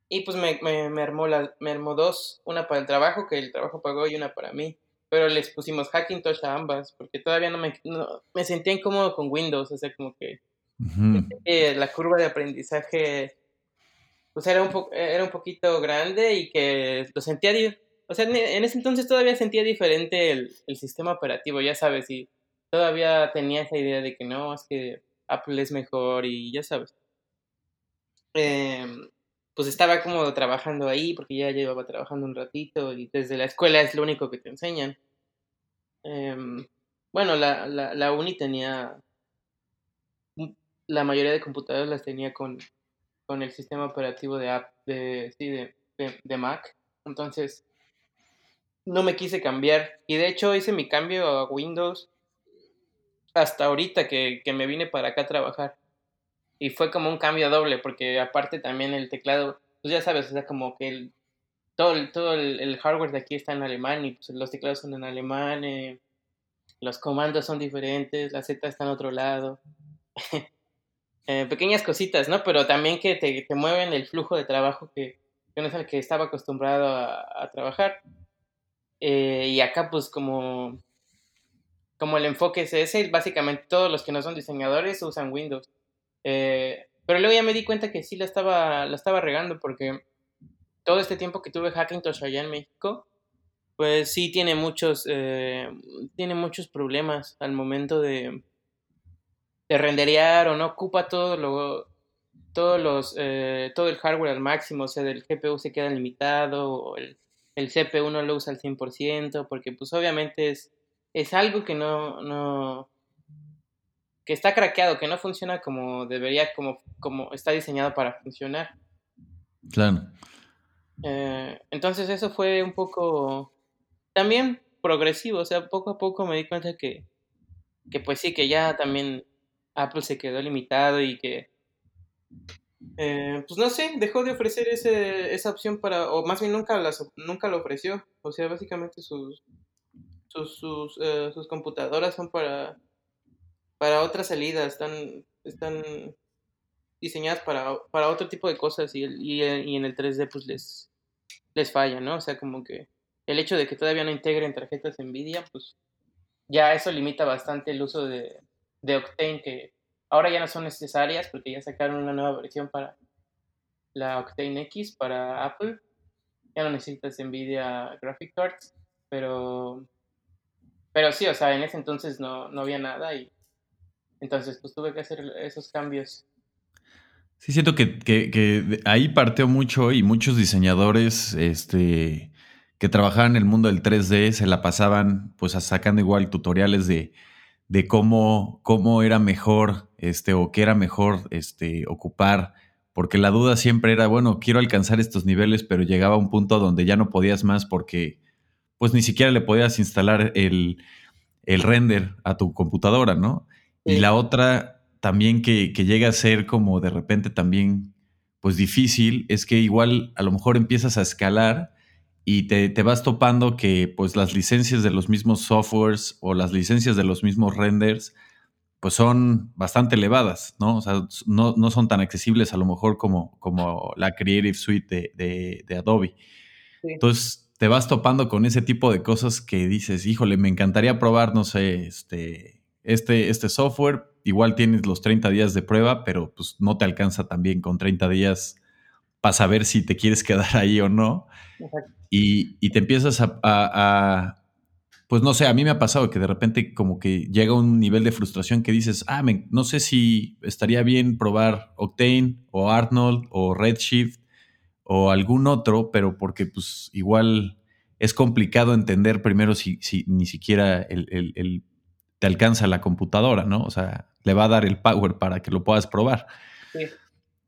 Y pues me, me, armó la, me armó dos, una para el trabajo, que el trabajo pagó, y una para mí. Pero les pusimos Hackintosh a ambas, porque todavía no me, me sentía incómodo con Windows, o sea, como que la curva de aprendizaje pues era un, era un poquito grande y que lo sentía, o sea, en ese entonces todavía sentía diferente el, el sistema operativo, ya sabes, y todavía tenía esa idea de que no, es que Apple es mejor y ya sabes. Eh, pues estaba como trabajando ahí porque ya llevaba trabajando un ratito y desde la escuela es lo único que te enseñan. Em, bueno, la, la, la, uni tenía, la mayoría de computadoras las tenía con, con el sistema operativo de, app, de, sí, de, de, Mac. Entonces, no me quise cambiar. Y de hecho hice mi cambio a Windows hasta ahorita que, que me vine para acá a trabajar y fue como un cambio doble, porque aparte también el teclado, pues ya sabes, o sea, como que el, todo, el, todo el, hardware de aquí está en alemán y pues los teclados son en alemán, eh, los comandos son diferentes, la Z está en otro lado. Eh, pequeñas cositas, ¿no? Pero también que te, te mueven el flujo de trabajo que, no es el que estaba acostumbrado a, trabajar. Eh, y acá pues como, como el enfoque es ese, básicamente todos los que no son diseñadores usan Windows. Eh, pero luego ya me di cuenta que sí la estaba, la estaba regando porque todo este tiempo que tuve Hackintosh allá en México, pues sí tiene muchos, eh, tiene muchos problemas al momento de, de renderear o no ocupa todo lo, todos los, eh, todo el hardware al máximo, o sea, del GPU se queda limitado, o el, el CPU no lo usa al 100%, porque pues obviamente es, es algo que no, no, que está craqueado, que no funciona como debería, como, como está diseñado para funcionar. Claro. Eh, entonces eso fue un poco también progresivo, o sea, poco a poco me di cuenta que, que pues sí, que ya también Apple se quedó limitado y que, eh, pues no sé, dejó de ofrecer ese, esa opción para, o más bien nunca, las, nunca lo ofreció, o sea, básicamente sus, sus, sus, eh, sus computadoras son para para otras salidas, están, están diseñadas para, para otro tipo de cosas y, y, y, en el 3D pues les, les falla, ¿no? O sea, como que el hecho de que todavía no integren tarjetas Nvidia, pues ya eso limita bastante el uso de, de Octane, que ahora ya no son necesarias porque ya sacaron una nueva versión para la Octane X para Apple. Ya no necesitas Nvidia Graphic Cards, pero, pero sí, o sea, en ese entonces no, no había nada y entonces, pues tuve que hacer esos cambios. Sí, siento que, ahí partió mucho y muchos diseñadores este, que trabajaban en el mundo del 3D se la pasaban pues sacando igual tutoriales de, de cómo, cómo era mejor este, o qué era mejor este, ocupar, porque la duda siempre era, bueno, quiero alcanzar estos niveles, pero llegaba a un punto donde ya no podías más porque pues ni siquiera le podías instalar el, el render a tu computadora, ¿no? Y la otra también que, llega a ser como de repente también pues difícil es que igual a lo mejor empiezas a escalar y te, vas topando que pues las licencias de los mismos softwares o las licencias de los mismos renders pues son bastante elevadas, ¿no? O sea, no, son tan accesibles a lo mejor como, como la Creative Suite de, Adobe. Entonces te vas topando con ese tipo de cosas que dices, híjole, me encantaría probar, no sé, este, este, este software. Igual tienes los 30 días de prueba, pero pues no te alcanza también con 30 días para saber si te quieres quedar ahí o no. Y, te empiezas a, pues no sé, a mí me ha pasado que de repente como que llega un nivel de frustración que dices, ah, no sé si estaría bien probar Octane o Arnold o Redshift o algún otro, pero porque pues igual es complicado entender primero si, si ni siquiera el, te alcanza la computadora, ¿no? O sea, le va a dar el power para que lo puedas probar. Sí.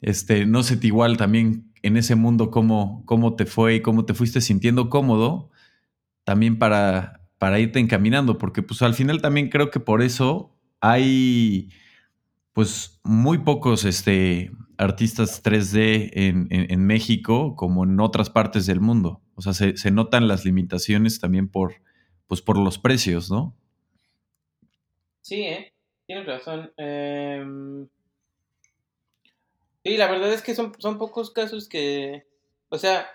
Este, no sé, igual también en ese mundo cómo, cómo te fue y cómo te fuiste sintiendo cómodo, también para, para irte encaminando, porque pues al final también creo que por eso hay pues muy pocos este, artistas 3D en, México como en otras partes del mundo. O sea, se, notan las limitaciones también por, pues por los precios, ¿no? Sí, ¿eh? tienes razón. Em, Sí, la verdad es que son, son pocos casos que, o sea,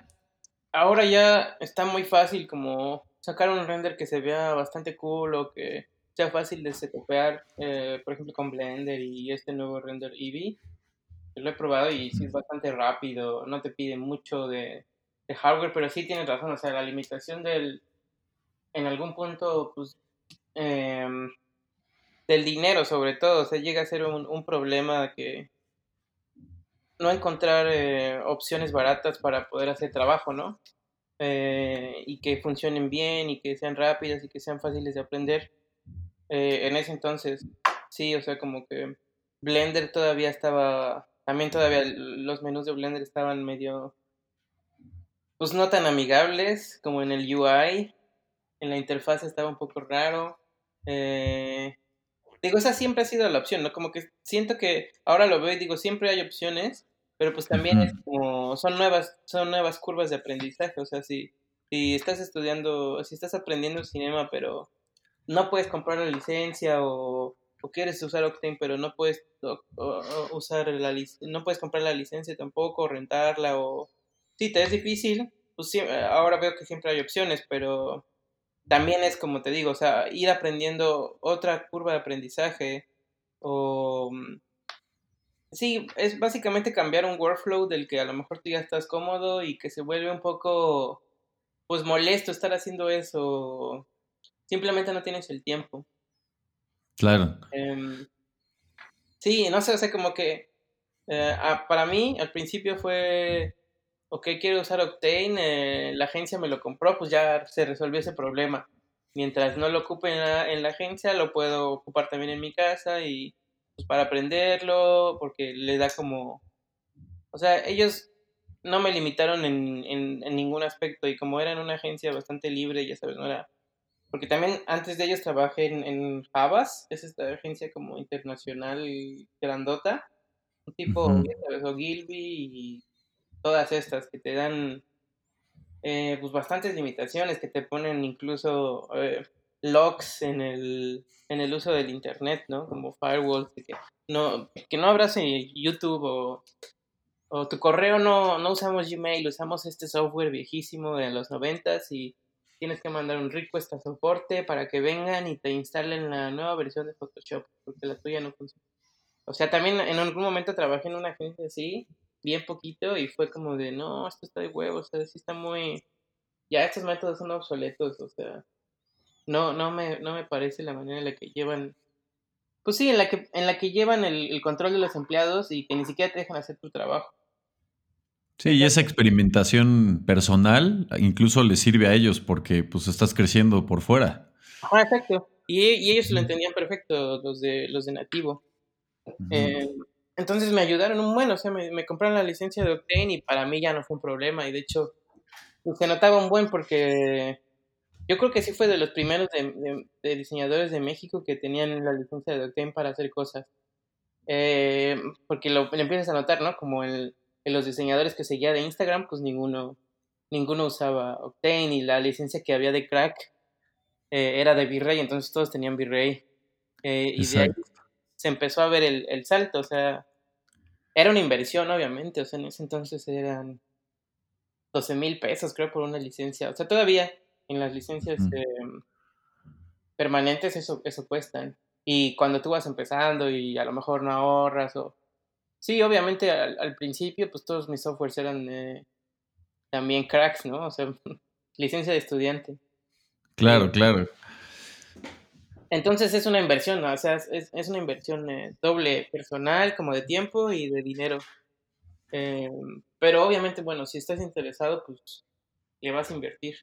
ahora ya está muy fácil como sacar un render que se vea bastante cool o que sea fácil de setupear, eh, por ejemplo con Blender y este nuevo render Eevee. Lo he probado y sí es bastante rápido, no te pide mucho de, hardware, pero sí tienes razón, o sea, la limitación del, en algún punto, pues, em, del dinero sobre todo, o sea, llega a ser un, un problema que, no encontrar eh, opciones baratas para poder hacer trabajo, ¿no? Eh, y que funcionen bien y que sean rápidas y que sean fáciles de aprender. Eh, en ese entonces, sí, o sea, como que Blender todavía estaba, también todavía los menús de Blender estaban medio, pues no tan amigables como en el UI, en la interfaz estaba un poco raro. Eh, Digo, esa siempre ha sido la opción, ¿no? Como que siento que ahora lo veo y digo, siempre hay opciones, pero pues también es como, son nuevas, son nuevas curvas de aprendizaje, o sea, si, si estás estudiando, si estás aprendiendo cinema, pero no puedes comprar la licencia o, quieres usar Octane, pero no puedes usar la no puedes comprar la licencia tampoco, rentarla o sí, te es difícil, pues sí, ahora veo que siempre hay opciones, pero también es como te digo, o sea, ir aprendiendo otra curva de aprendizaje o... Mm, sí, es básicamente cambiar un workflow del que a lo mejor tú ya estás cómodo y que se vuelve un poco, pues molesto estar haciendo eso. Simplemente no tienes el tiempo. Claro. Em, sí, no sé, o sea, como que eh, para mí al principio fue ok, quiero usar Octane, eh, la agencia me lo compró, pues ya se resolvió ese problema. Mientras no lo ocupe en la, agencia, lo puedo ocupar también en mi casa y pues para aprenderlo, porque le da como... O sea, ellos no me limitaron en, en, ningún aspecto y como eran una agencia bastante libre, ya sabes, no era... Porque también antes de ellos trabajé en, en Javas, es esta agencia como internacional grandota, un tipo, sabes, o Gilby y todas estas que te dan eh, pues bastantes limitaciones, que te ponen incluso eh, locks en el, en el uso del internet, ¿no? Como firewalls, que no, que no abras YouTube o, o tu correo no, no usamos Gmail, usamos este software viejísimo de los noventas y tienes que mandar un request a soporte para que vengan y te instalen la nueva versión de Photoshop, porque la tuya no funciona. O sea, también en algún momento trabajé en una agencia así bien poquito y fue como de, no, esto está de huevo, o sea, sí está muy, ya estos métodos son obsoletos, o sea, no, no me, no me parece la manera en la que llevan, pues sí, en la que, en la que llevan el, control de los empleados y que ni siquiera te dejan hacer tu trabajo. Sí, y esa experimentación personal incluso les sirve a ellos porque pues estás creciendo por fuera. Ah, exacto. Y, ellos lo entendían perfecto, los de, los de nativo. Entonces me ayudaron un buen, o sea, me, compraron la licencia de Octane y para mí ya no fue un problema. Y de hecho, pues, se notaba un buen porque yo creo que sí fue de los primeros de, diseñadores de México que tenían la licencia de Octane para hacer cosas. Eh, porque lo, empiezas a notar, ¿no? Como el, en los diseñadores que seguía de Instagram, pues ninguno, ninguno usaba Octane y la licencia que había de Crack eh, era de Virrey, entonces todos tenían Virrey. Eh, y de ahí se empezó a ver el, el, salto, o sea, era una inversión, obviamente, o sea, en ese entonces eran 12 mil pesos, creo, por una licencia, o sea, todavía en las licencias em, permanentes eso, eso cuestan. Y cuando tú vas empezando y a lo mejor no ahorras o Sí, obviamente al, principio, pues todos mis softwares eran eh, también cracks, ¿no? O sea, licencia de estudiante. Claro, claro. Entonces es una inversión, ¿no? o sea, es, una inversión eh, doble personal, como de tiempo y de dinero. Eh, pero obviamente, bueno, si estás interesado, pues le vas a invertir.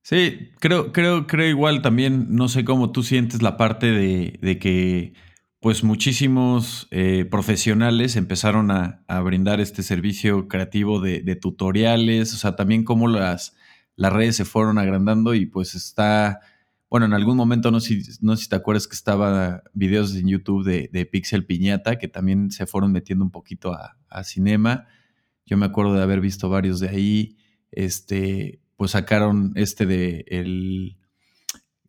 Sí, creo, creo, creo igual también, no sé cómo tú sientes la parte de, que pues muchísimos eh, profesionales empezaron a, brindar este servicio creativo de, de, tutoriales, o sea, también cómo las, las redes se fueron agrandando y pues está bueno, en algún momento, no sé, no si te acuerdas que estaba videos en YouTube de, Pixel Piñata, que también se fueron metiendo un poquito a, cinema. Yo me acuerdo de haber visto varios de ahí. Este, pues sacaron este de el.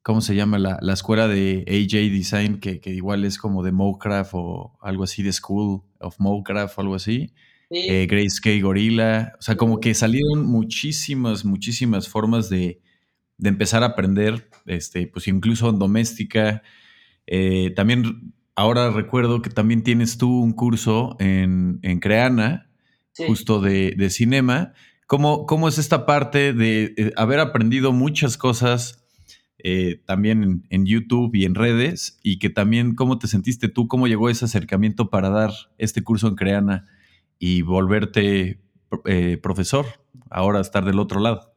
¿Cómo se llama? La, escuela de AJ Design, que, igual es como de Mocraft o algo así, de School of Mocraft o algo así. Eh, Grace K. Gorilla. O sea, como que salieron muchísimas, muchísimas formas de, de empezar a aprender, este, pues incluso en doméstica. Eh, también ahora recuerdo que también tienes tú un curso en, Creana, justo de, de cinema. ¿Cómo, ¿Cómo, es esta parte de eh, haber aprendido muchas cosas eh, también en, YouTube y en redes? Y que también, ¿cómo te sentiste tú? ¿Cómo llegó ese acercamiento para dar este curso en Creana y volverte profesor? Ahora estar del otro lado.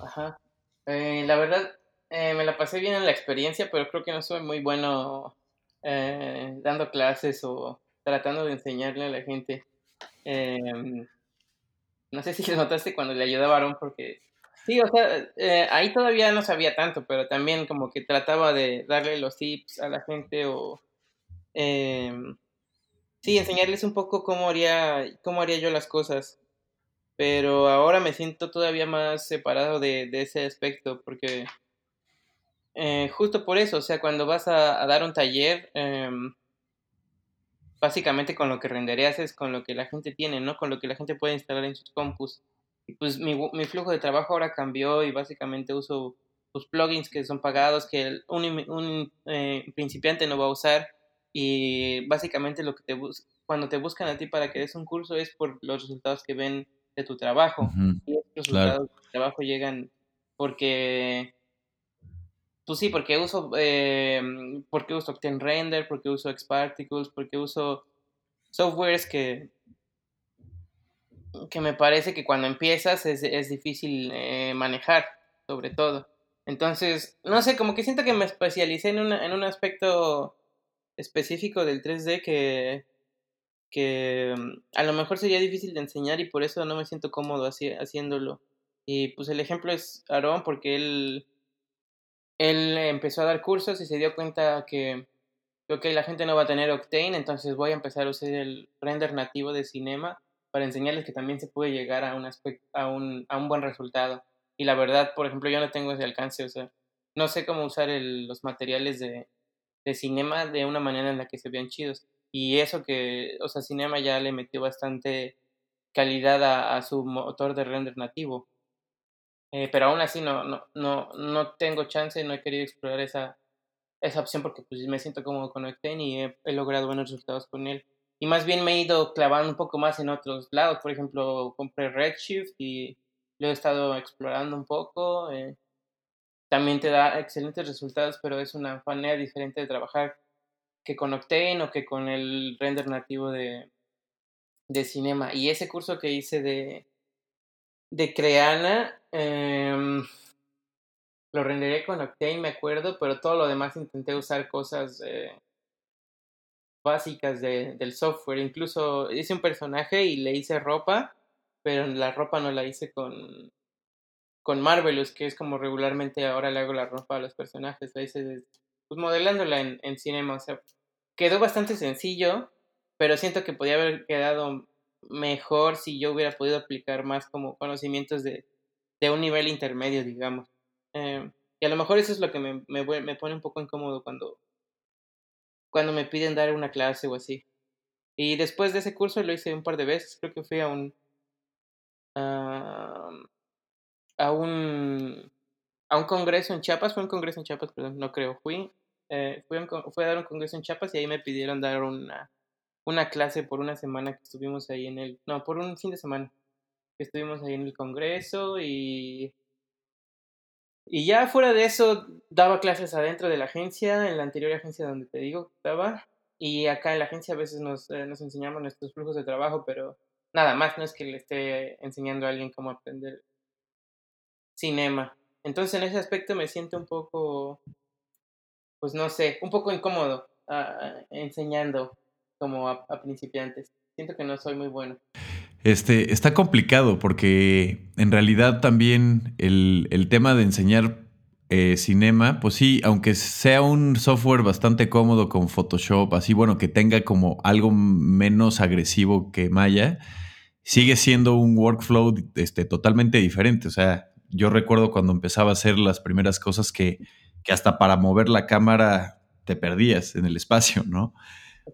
Ajá. Eh, la verdad, eh, me la pasé bien en la experiencia, pero creo que no soy muy bueno eh, dando clases o tratando de enseñarle a la gente. Em, no sé si lo notaste cuando le ayudaba a Aaron, porque sí, o sea, ahí todavía no sabía tanto, pero también como que trataba de darle los tips a la gente o em, sí, enseñarles un poco cómo haría, cómo haría yo las cosas pero ahora me siento todavía más separado de, ese aspecto porque eh, justo por eso, o sea, cuando vas a, dar un taller, em, básicamente con lo que renderías es con lo que la gente tiene, ¿no? Con lo que la gente puede instalar en sus compus. Pues mi, mi flujo de trabajo ahora cambió y básicamente uso los plugins que son pagados, que un, un eh, principiante no va a usar y básicamente lo que te cuando te buscan a ti para que des un curso es por los resultados que ven de tu trabajo. Y los resultados de trabajo llegan porque, pues sí, porque uso, eh, porque uso Octane Render, porque uso Xparticles, porque uso softwares que, que me parece que cuando empiezas es, es difícil eh, manejar, sobre todo. Entonces, no sé, como que siento que me especialicé en, en un aspecto específico del 3D que, que mm, a lo mejor sería difícil de enseñar y por eso no me siento cómodo haciéndolo. Y pues el ejemplo es Aaron porque él, él empezó a dar cursos y se dio cuenta que, que la gente no va a tener Octane, entonces voy a empezar a usar el render nativo de Cinema para enseñarles que también se puede llegar a un, buen resultado. Y la verdad, por ejemplo, yo no tengo ese alcance, o sea, no sé cómo usar los materiales de, de Cinema de una manera en la que se vean chidos. Y eso que, o sea, Cinema ya le metió bastante calidad a, su motor de render nativo. Eh, pero aún así no, no, no, no tengo chance, no he querido explorar esa, esa opción porque pues me siento cómodo con Octane y he, logrado buenos resultados con él. Y más bien me he ido clavando un poco más en otros lados. Por ejemplo, compré Redshift y lo he estado explorando un poco. Eh, también te da excelentes resultados, pero es una manera diferente de trabajar que con Octane o que con el render nativo de, de Cinema. Y ese curso que hice de, de Creana, em, lo renderé con Octane, me acuerdo, pero todo lo demás intenté usar cosas eh, básicas de, del software. Incluso hice un personaje y le hice ropa, pero la ropa no la hice con, con Marvelous, que es como regularmente ahora le hago la ropa a los personajes. La hice pues modelándola en, en Cinema. O sea, quedó bastante sencillo, pero siento que podía haber quedado mejor si yo hubiera podido aplicar más como conocimientos de, de un nivel intermedio, digamos. Eh, y a lo mejor eso es lo que me, me, me, pone un poco incómodo cuando, cuando me piden dar una clase o así. Y después de ese curso lo hice un par de veces, creo que fui a un... a un a un congreso en Chiapas, fue un congreso en Chiapas, perdón, no creo, fui Eh, fui, a fui, a dar un congreso en Chiapas y ahí me pidieron dar una, una clase por una semana que estuvimos ahí en el... No, por un fin de semana que estuvimos ahí en el congreso y... Y ya fuera de eso, daba clases adentro de la agencia, en la anterior agencia donde te digo que estaba. Y acá en la agencia a veces nos, eh, nos enseñamos nuestros flujos de trabajo, pero nada más, no es que le esté enseñando a alguien cómo aprender cinema. Entonces en ese aspecto me siento un poco, pues no sé, un poco incómodo uh, enseñando como a, principiantes. Siento que no soy muy bueno. Este, está complicado porque en realidad también el, el tema de enseñar eh, cinema, pues sí, aunque sea un software bastante cómodo con Photoshop, así bueno, que tenga como algo menos agresivo que Maya, sigue siendo un workflow este, totalmente diferente. O sea, yo recuerdo cuando empezaba a hacer las primeras cosas que, que hasta para mover la cámara te perdías en el espacio, ¿no?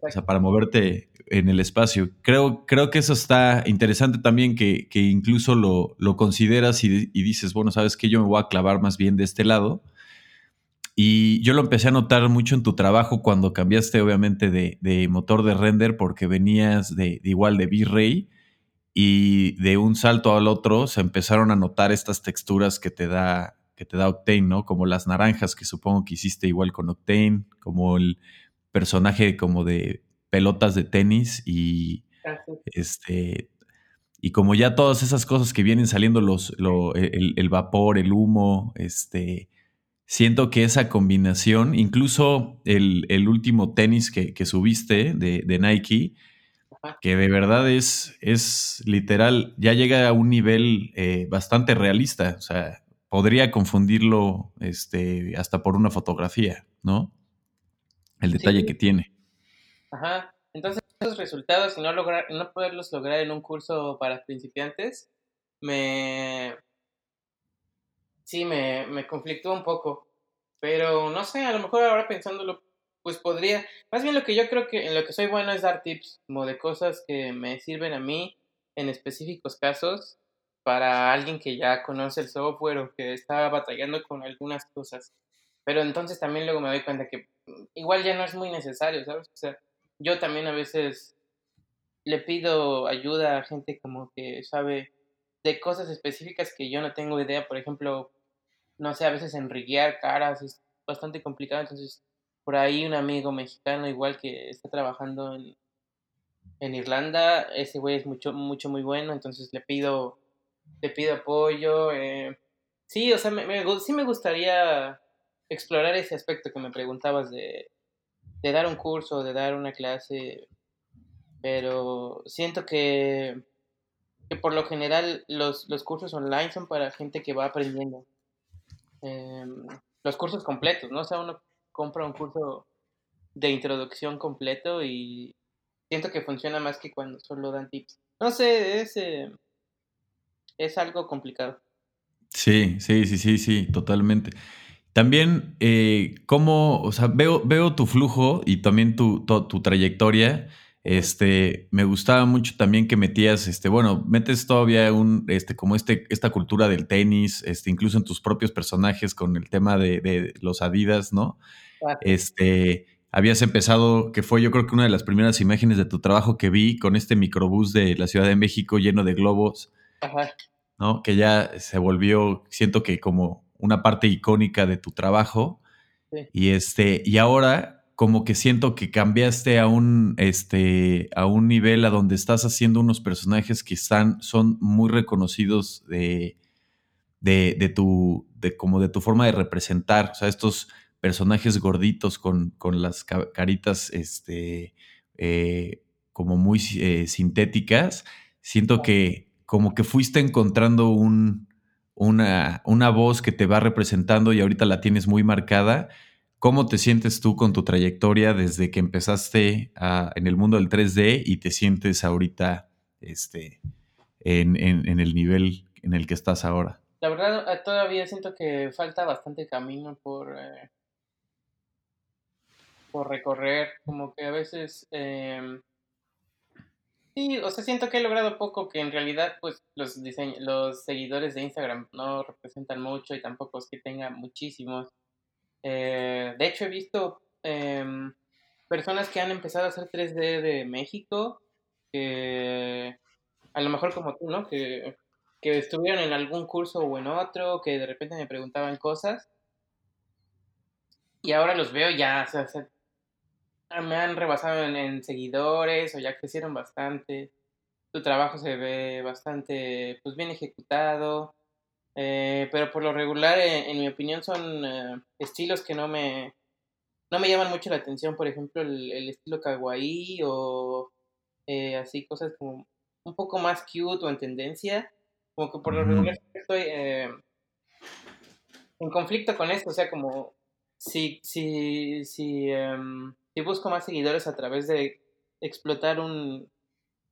O sea, para moverte en el espacio. Creo, creo que eso está interesante también, que, que incluso lo, lo consideras y, dices, bueno, sabes que yo me voy a clavar más bien de este lado. Y yo lo empecé a notar mucho en tu trabajo cuando cambiaste, obviamente, de, de motor de render, porque venías de, de igual de V-Ray y de un salto al otro se empezaron a notar estas texturas que te da que te da Octane, ¿no? Como las naranjas que supongo que hiciste igual con Octane, como el personaje como de pelotas de tenis y este y como ya todas esas cosas que vienen saliendo los el, vapor, el humo, este siento que esa combinación, incluso el, último tenis que, que subiste de, de Nike, que de verdad es, es literal, ya llega a un nivel eh, bastante realista. O sea, podría confundirlo este, hasta por una fotografía, ¿no? El detalle que tiene. Ajá. Entonces, esos resultados, y no, lograr, no poderlos lograr en un curso para principiantes, me. Sí, me, me conflictó un poco. Pero no sé, a lo mejor ahora pensándolo, pues podría, más bien lo que yo creo que en lo que soy bueno es dar tips, como de cosas que me sirven a mí en específicos casos para alguien que ya conoce el software o que está batallando con algunas cosas. Pero entonces también luego me doy cuenta que mm, igual ya no es muy necesario, ¿sabes? O sea, yo también a veces le pido ayuda a gente como que sabe de cosas específicas que yo no tengo idea. Por ejemplo, no sé, a veces enriguear caras es bastante complicado, entonces por ahí un amigo mexicano igual que está trabajando en, en Irlanda, ese güey es mucho, mucho, muy bueno, entonces le pido, le pido apoyo. Eh, sí, o sea, sí me gustaría explorar ese aspecto que me preguntabas de, de dar un curso, de dar una clase, pero siento que, que por lo general los, los cursos online son para gente que va aprendiendo. Em, los cursos completos, ¿no? O sea, uno compra un curso de introducción completo y siento que funciona más que cuando solo dan tips. No sé, es, eh, es algo complicado. Sí, sí, sí, sí, sí, totalmente. También, eh, cómo, o sea, veo, veo tu flujo y también tu, tu, trayectoria. Este, me gustaba mucho también que metías, este, bueno, metes todavía un, este, como este, esta cultura del tenis, este, incluso en tus propios personajes con el tema de, de los Adidas, ¿no? Este, habías empezado, que fue yo creo que una de las primeras imágenes de tu trabajo que vi con este microbús de la Ciudad de México lleno de globos, ¿no? Que ya se volvió, siento que como una parte icónica de tu trabajo. Y este, y ahora como que siento que cambiaste a un, este, a un nivel a donde estás haciendo unos personajes que están, son muy reconocidos de, de, de tu, de como de tu forma de representar. O sea, estos personajes gorditos con, con las caritas este, eh, como muy eh, sintéticas, siento que como que fuiste encontrando un, una, una voz que te va representando y ahorita la tienes muy marcada. ¿Cómo te sientes tú con tu trayectoria desde que empezaste en el mundo del 3D y te sientes ahorita este, en, en, el nivel en el que estás ahora? La verdad, todavía siento que falta bastante camino por, eh, por recorrer, como que a veces... Eh, sí, o sea, siento que he logrado poco, que en realidad pues los, los seguidores de Instagram no representan mucho y tampoco es que tenga muchísimos. Eh, de hecho, he visto em, personas que han empezado a hacer 3D de México, que a lo mejor como tú, ¿no? Que, que estuvieron en algún curso o en otro, que de repente me preguntaban cosas. Y ahora los veo ya, o sea, me han rebasado en, seguidores o ya crecieron bastante. Su trabajo se ve bastante, pues bien ejecutado. Eh, pero por lo regular, eh, en mi opinión, son eh, estilos que no me, no me llaman mucho la atención. Por ejemplo, el, estilo kawaii o así cosas como un poco más cute o en tendencia. Como que por lo regular estoy en conflicto con esto. O sea, como si, si, si, em, si busco más seguidores a través de explotar un,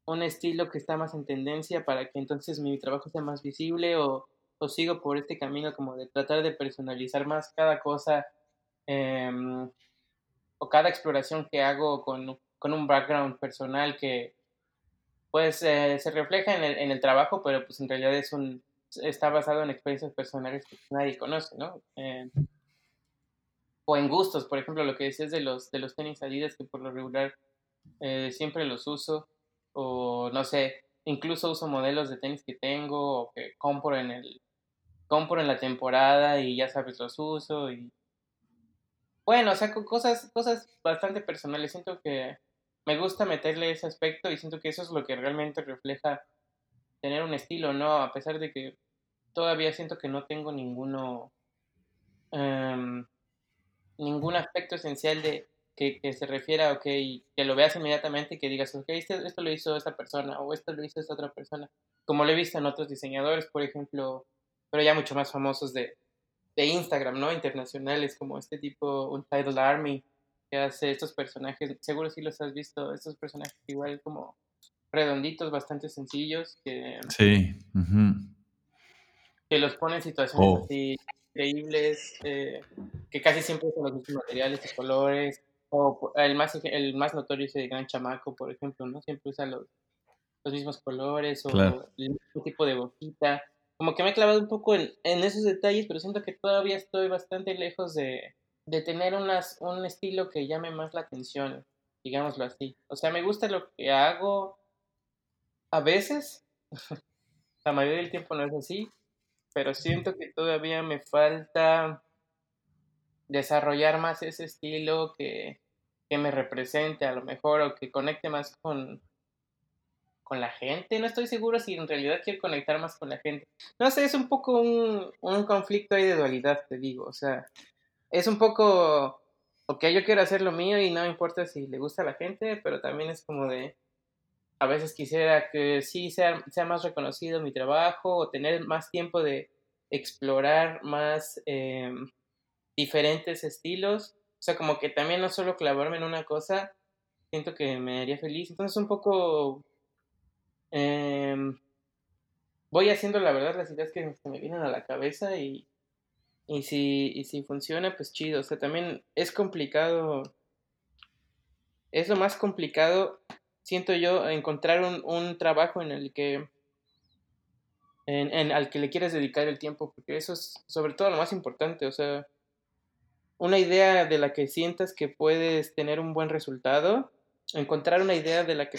un estilo que está más en tendencia para que entonces mi trabajo sea más visible o o sigo por este camino como de tratar de personalizar más cada cosa em, o cada exploración que hago con, un background personal que pues eh, se refleja en el, en el, trabajo, pero pues en realidad es un está basado en experiencias personales que nadie conoce, ¿no? Em, o en gustos, por ejemplo, lo que decías de los, de los tenis Adidas, que por lo regular eh, siempre los uso, o no sé, incluso uso modelos de tenis que tengo o que compro en el, compro en la temporada y ya sabes, los uso y... Bueno, o sea, cosas, cosas bastante personales. Siento que me gusta meterle ese aspecto y siento que eso es lo que realmente refleja tener un estilo, ¿no? A pesar de que todavía siento que no tengo ninguno... Em, ningún aspecto esencial de que, se refiera, ok, que lo veas inmediatamente y que digas, ok, esto, esto lo hizo esta persona o esto lo hizo esta otra persona. Como lo he visto en otros diseñadores, por ejemplo, pero ya mucho más famosos de, de Instagram, ¿no? Internacionales, como este tipo, un Tidal Army, que hace estos personajes, seguro sí los has visto, estos personajes igual como redonditos, bastante sencillos, que, sí. que los pone en situaciones oh. así increíbles, eh, que casi siempre son los mismos materiales y colores, o el más, el más notorio es el gran chamaco, por ejemplo, ¿no? Siempre usa los, los mismos colores o el mismo tipo de boquita como que me he clavado un poco en, esos detalles, pero siento que todavía estoy bastante lejos de, tener unas, un estilo que llame más la atención, digámoslo así. O sea, me gusta lo que hago a veces, la mayoría del tiempo no es así, pero siento que todavía me falta desarrollar más ese estilo que, que me represente a lo mejor o que conecte más con, con la gente. No estoy seguro si en realidad quiero conectar más con la gente. No sé, es un poco un, conflicto ahí de dualidad, te digo. O sea, es un poco, ok, yo quiero hacer lo mío y no me importa si le gusta a la gente, pero también es como de, a veces quisiera que sí sea, sea más reconocido mi trabajo o tener más tiempo de explorar más em, diferentes estilos. O sea, como que también no solo clavarme en una cosa, siento que me haría feliz. Entonces, un poco Em, voy haciendo la verdad las ideas que, me vienen a la cabeza y, y, si, y si funciona, pues chido. O sea, también es complicado. Es lo más complicado, siento yo, encontrar un, un trabajo en el que. En, en, al que le quieres dedicar el tiempo, porque eso es sobre todo lo más importante. O sea, una idea de la que sientas que puedes tener un buen resultado encontrar una idea de la que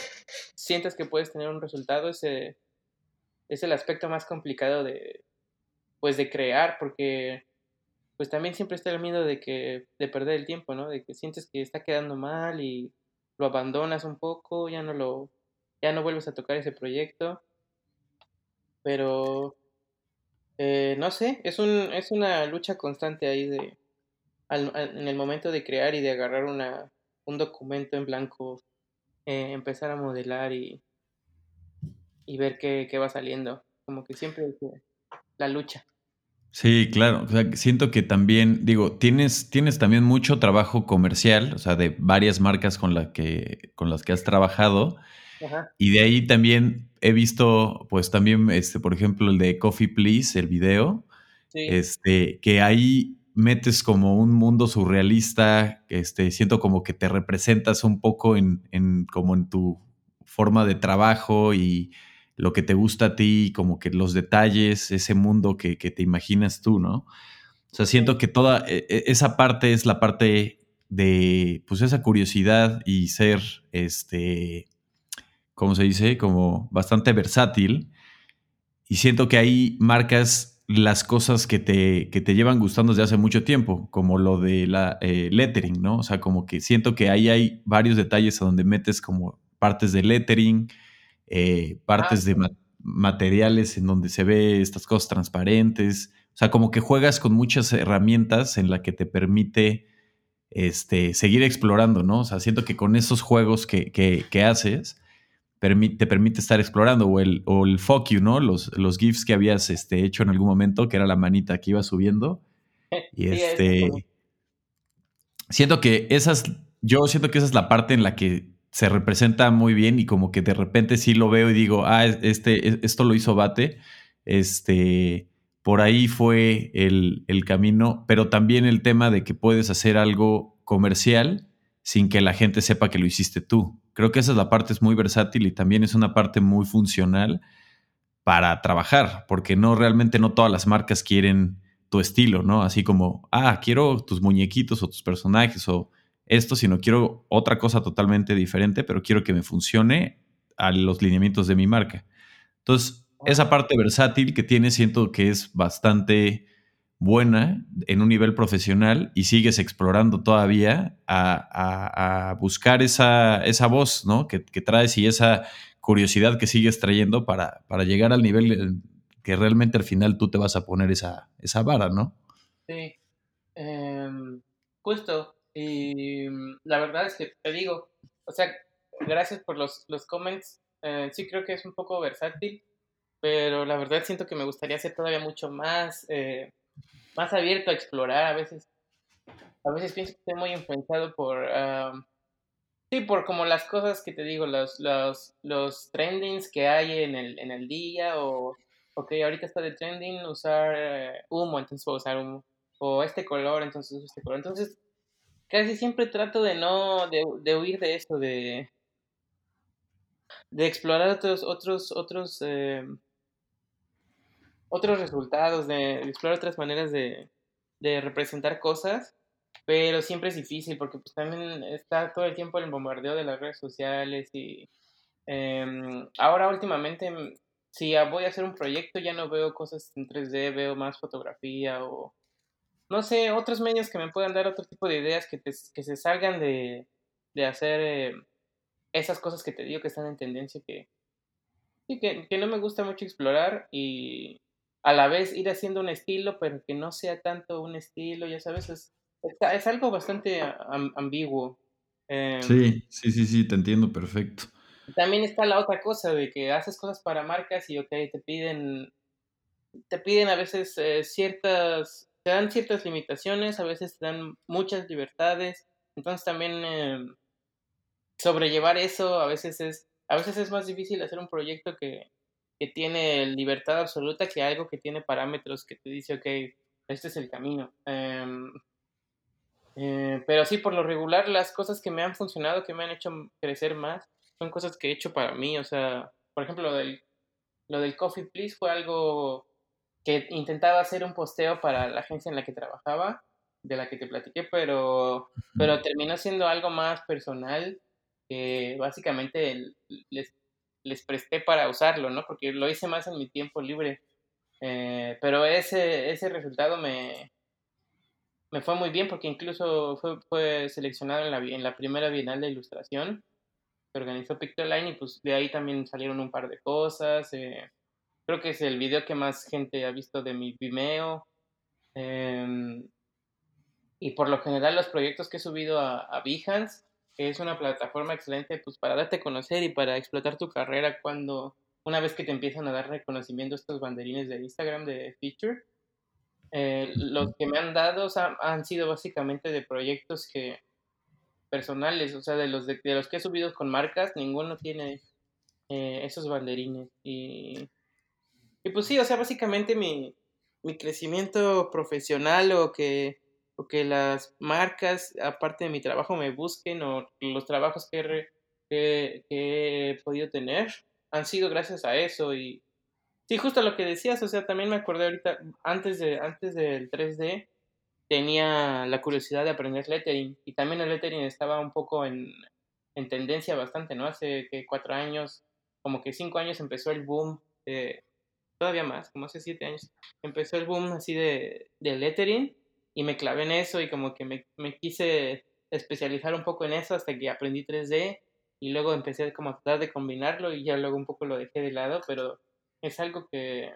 sientas que puedes tener un resultado es, es el aspecto más complicado de, pues, de crear, porque pues también siempre está el miedo de que de perder el tiempo, ¿no? De que sientes que está quedando mal y lo abandonas un poco, ya no lo ya no vuelves a tocar ese proyecto. Pero eh, no sé, es un es una lucha constante ahí de en el momento de crear y de agarrar una un documento en blanco, eh, empezar a modelar y, y ver qué, va saliendo. Como que siempre la lucha. Sí, claro. siento que también, digo, tienes, tienes también mucho trabajo comercial, o sea, de varias marcas con, la que, con las que has trabajado. Y de ahí también he visto, pues también, este, por ejemplo, el de Coffee Please, el video, este, que ahí metes como un mundo surrealista, este, siento como que te representas un poco en, en, como en tu forma de trabajo y lo que te gusta a ti, como que los detalles, ese mundo que, te imaginas tú, ¿no? O sea, siento que toda e, e, esa parte es la parte de, pues, esa curiosidad y ser, este, ¿cómo se dice? Como bastante versátil. Y siento que ahí marcas las cosas que te, que te llevan gustando desde hace mucho tiempo, como lo de la eh, lettering, ¿no? O sea, como que siento que ahí hay varios detalles a donde metes como partes de lettering, eh, partes de materiales en donde se ve estas cosas transparentes. O sea, como que juegas con muchas herramientas en la que te permite este, seguir explorando, ¿no? O sea, siento que con esos juegos que, que, haces, te permite estar explorando. O el, o el fuck you, ¿no? Los, los GIFs que habías este, hecho en algún momento, que era la manita que iba subiendo. Y este. Siento que esas. Yo siento que esa es la parte en la que se representa muy bien y como que de repente sí lo veo y digo, ah, este, esto lo hizo Bate, este, por ahí fue el, el, camino, pero también el tema de que puedes hacer algo comercial sin que la gente sepa que lo hiciste tú. Creo que esa es la parte es muy versátil y también es una parte muy funcional para trabajar, porque no realmente no todas las marcas quieren tu estilo, ¿no? Así como, ah, quiero tus muñequitos o tus personajes o esto, sino quiero otra cosa totalmente diferente, pero quiero que me funcione a los lineamientos de mi marca. Entonces, esa parte versátil que tiene siento que es bastante buena en un nivel profesional y sigues explorando todavía a, buscar esa, esa, voz ¿no? que, traes y esa curiosidad que sigues trayendo para, para, llegar al nivel que realmente al final tú te vas a poner esa, esa vara, ¿no? Sí. Em, justo, y mm, la verdad es que te digo, o sea, gracias por los, los comments. Eh, sí creo que es un poco versátil, pero la verdad siento que me gustaría ser todavía mucho más, eh, más abierto a explorar. A veces, a veces pienso que estoy muy influenciado por, sí, por como las cosas que te digo, los, los, los trendings que hay en el, en el día o, ok, ahorita está de trending usar eh, humo, entonces puedo usar humo. O este color, entonces uso este color. Entonces, casi siempre trato de no, de, huir de eso, de, de explorar otros, otros, otros, eh, otros resultados, de, explorar otras maneras de, de, representar cosas, pero siempre es difícil porque pues también está todo el tiempo el bombardeo de las redes sociales y em, ahora últimamente si voy a hacer un proyecto ya no veo cosas en 3D, veo más fotografía o no sé, otros medios que me puedan dar otro tipo de ideas que, que se salgan de, de hacer eh, esas cosas que te digo que están en tendencia, que, que, que no me gusta mucho explorar y a la vez ir haciendo un estilo, pero que no sea tanto un estilo, ya sabes, es, es, algo bastante ambiguo. Em, sí, sí, sí, sí, te entiendo perfecto. También está la otra cosa de que haces cosas para marcas y, ok, te piden, te piden a veces eh, ciertas te dan ciertas limitaciones, a veces te dan muchas libertades, entonces también eh, sobrellevar eso a veces es a veces es más difícil hacer un proyecto que, que, tiene libertad absoluta que algo que tiene parámetros que te dice, ok, este es el camino. Em, eh, pero sí, por lo regular, las cosas que me han funcionado, que me han hecho crecer más, son cosas que he hecho para mí. O sea, por ejemplo, lo del, lo del Coffee Please fue algo que intentaba hacer un posteo para la agencia en la que trabajaba, de la que te platiqué, pero, pero terminó siendo algo más personal que básicamente les, les presté para usarlo, ¿no? Porque lo hice más en mi tiempo libre. Eh, pero ese, ese resultado me, me fue muy bien porque incluso fue, fue seleccionado en la, en la primera Bienal de Ilustración que organizó Pictoline y pues de ahí también salieron un par de cosas. Eh, creo que es el video que más gente ha visto de mi Vimeo. Em, y por lo general los proyectos que he subido a, a Behance, que es una plataforma excelente pues para darte a conocer y para explotar tu carrera cuando una vez que te empiezan a dar reconocimiento estos banderines de Instagram de feature. Eh, los que me han dado han sido básicamente de proyectos que personales, o sea, de los de, los que he subido con marcas, ninguno tiene eh, esos banderines. Y y pues sí, o sea, básicamente mi, mi crecimiento profesional o que, o que las marcas, aparte de mi trabajo, me busquen o los trabajos que, que, he podido tener han sido gracias a eso. Y sí, justo lo que decías, o sea, también me acordé ahorita, antes, de, antes del 3D, tenía la curiosidad de aprender lettering y también el lettering estaba un poco en, en tendencia bastante, ¿no? Hace que cuatro años, como que cinco años empezó el boom, todavía más, como hace siete años, empezó el boom así de, de lettering y me clavé en eso y como que me, me quise especializar un poco en eso hasta que aprendí 3D y luego empecé como a tratar de combinarlo y ya luego un poco lo dejé de lado, pero es algo que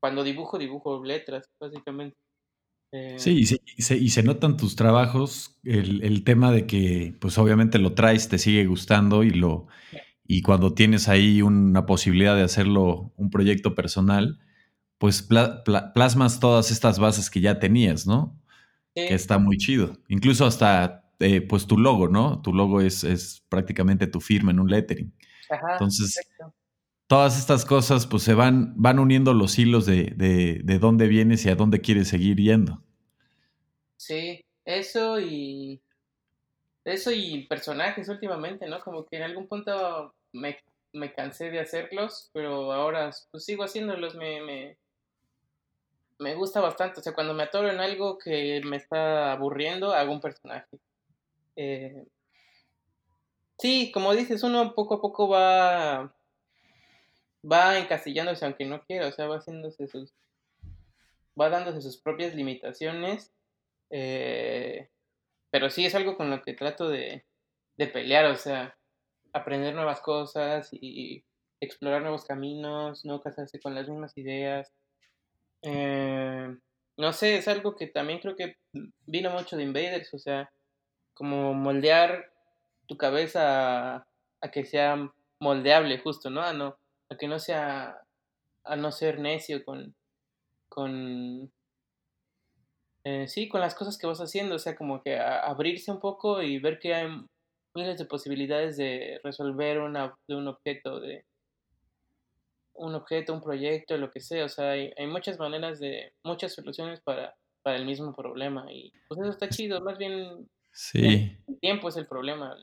cuando dibujo, dibujo letras, básicamente. Eh, sí, y se, y se, notan tus trabajos, el, el, tema de que pues obviamente lo traes, te sigue gustando y lo y cuando tienes ahí una posibilidad de hacerlo un proyecto personal, pues plasmas todas estas bases que ya tenías, ¿no? Que está muy chido. Incluso hasta eh, pues tu logo, ¿no? Tu logo es, es, prácticamente tu firma en un lettering. Ajá, Entonces, todas estas cosas pues se van, van uniendo los hilos de, de, de dónde vienes y a dónde quieres seguir yendo. Sí, eso y eso y personajes últimamente, ¿no? Como que en algún punto me, cansé de hacerlos, pero ahora pues sigo haciéndolos, me, me, me gusta bastante. O sea, cuando me atoro en algo que me está aburriendo, hago un personaje. Eh, sí, como dices, uno poco a poco va va encasillándose aunque no quiera, o sea, va haciéndose sus va dándose sus propias limitaciones. Eh, pero sí es algo con lo que trato de, de pelear, o sea, aprender nuevas cosas y explorar nuevos caminos, no casarse con las mismas ideas. Eh, no sé, es algo que también creo que vino mucho de Invaders, o sea, como moldear tu cabeza a, que sea moldeable justo, ¿no? A, no, a que no sea, a no ser necio con, con, eh, sí, con las cosas que vas haciendo, o sea, como que abrirse un poco y ver que hay miles de posibilidades de resolver una, de un objeto, de un objeto, un proyecto, lo que sea. O sea, hay, hay muchas maneras de, muchas soluciones para, para el mismo problema. Y pues eso está chido, más bien sí. el tiempo es el problema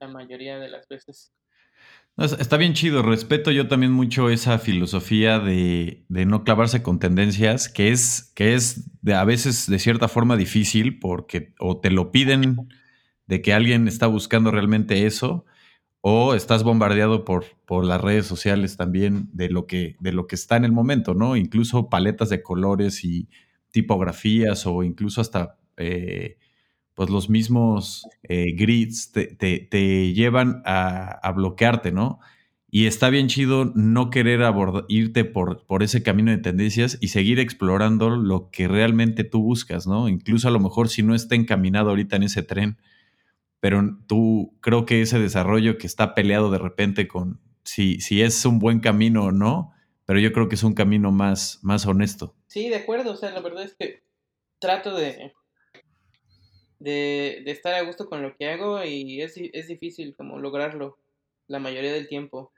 la mayoría de las veces. Está bien chido, respeto yo también mucho esa filosofía de, de, no clavarse con tendencias, que es, que es de, a veces de cierta forma difícil porque o te lo piden de que alguien está buscando realmente eso, o estás bombardeado por, por las redes sociales también de lo, que, de lo que está en el momento, ¿no? Incluso paletas de colores y tipografías o incluso hasta eh, pues los mismos eh, grids te, llevan a, bloquearte, ¿no? Y está bien chido no querer irte por, por ese camino de tendencias y seguir explorando lo que realmente tú buscas, ¿no? Incluso a lo mejor si no está encaminado ahorita en ese tren, pero tú creo que ese desarrollo que está peleado de repente con si, si es un buen camino o no, pero yo creo que es un camino más, más honesto. Sí, de acuerdo, o sea, la verdad es que trato de, de, estar a gusto con lo que hago y es, es difícil como lograrlo la mayoría del tiempo.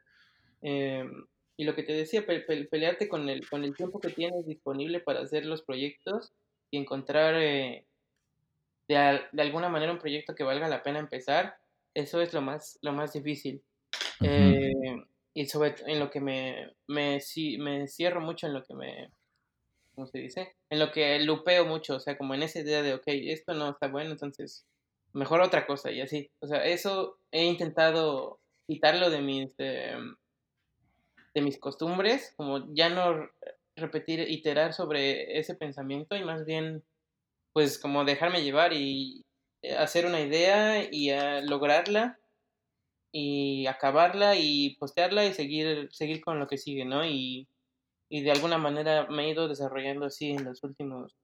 Em, y lo que te decía, pelearte con el, con el tiempo que tienes disponible para hacer los proyectos y encontrar eh, de, alguna manera un proyecto que valga la pena empezar, eso es lo más, lo más difícil. Eh, y sobre en lo que me, me, me cierro mucho en lo que me, ¿cómo se dice? En lo que lupeo mucho, o sea, como en esa idea de, ok, esto no está bueno, entonces mejor otra cosa y así. O sea, eso he intentado quitarlo de mis, de, de mis costumbres, como ya no repetir, iterar sobre ese pensamiento y más bien pues como dejarme llevar y eh, hacer una idea y lograrla y acabarla y postearla y seguir, seguir con lo que sigue, ¿no? Y, y de alguna manera me he ido desarrollando así en los últimos,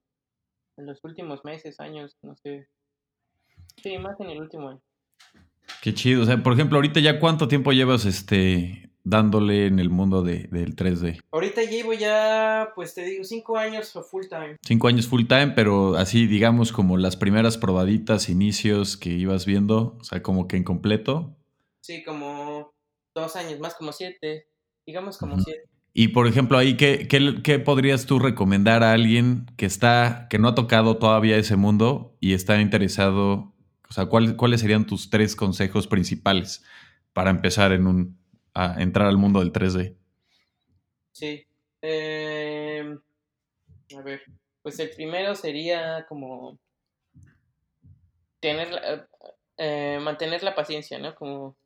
en los últimos meses, años, no sé. Sí, más en el último año. Qué chido. O sea, por ejemplo, ahorita ya cuánto tiempo llevas este dándole en el mundo de, del 3D? Ahorita llevo ya, pues te digo, cinco años full time. Cinco años full time, pero así, digamos, como las primeras probaditas, inicios que ibas viendo, o sea, como que en completo. Sí, como dos años, más como siete, digamos como siete. Y por ejemplo, ahí, ¿qué, ¿qué, podrías tú recomendar a alguien que está, que no ha tocado todavía ese mundo y está interesado? O sea, ¿cuáles serían tus tres consejos principales para empezar en un, a entrar al mundo del 3D? Sí. Em, a ver, Pues el primero sería como tener, eh, mantener la paciencia, ¿no? Como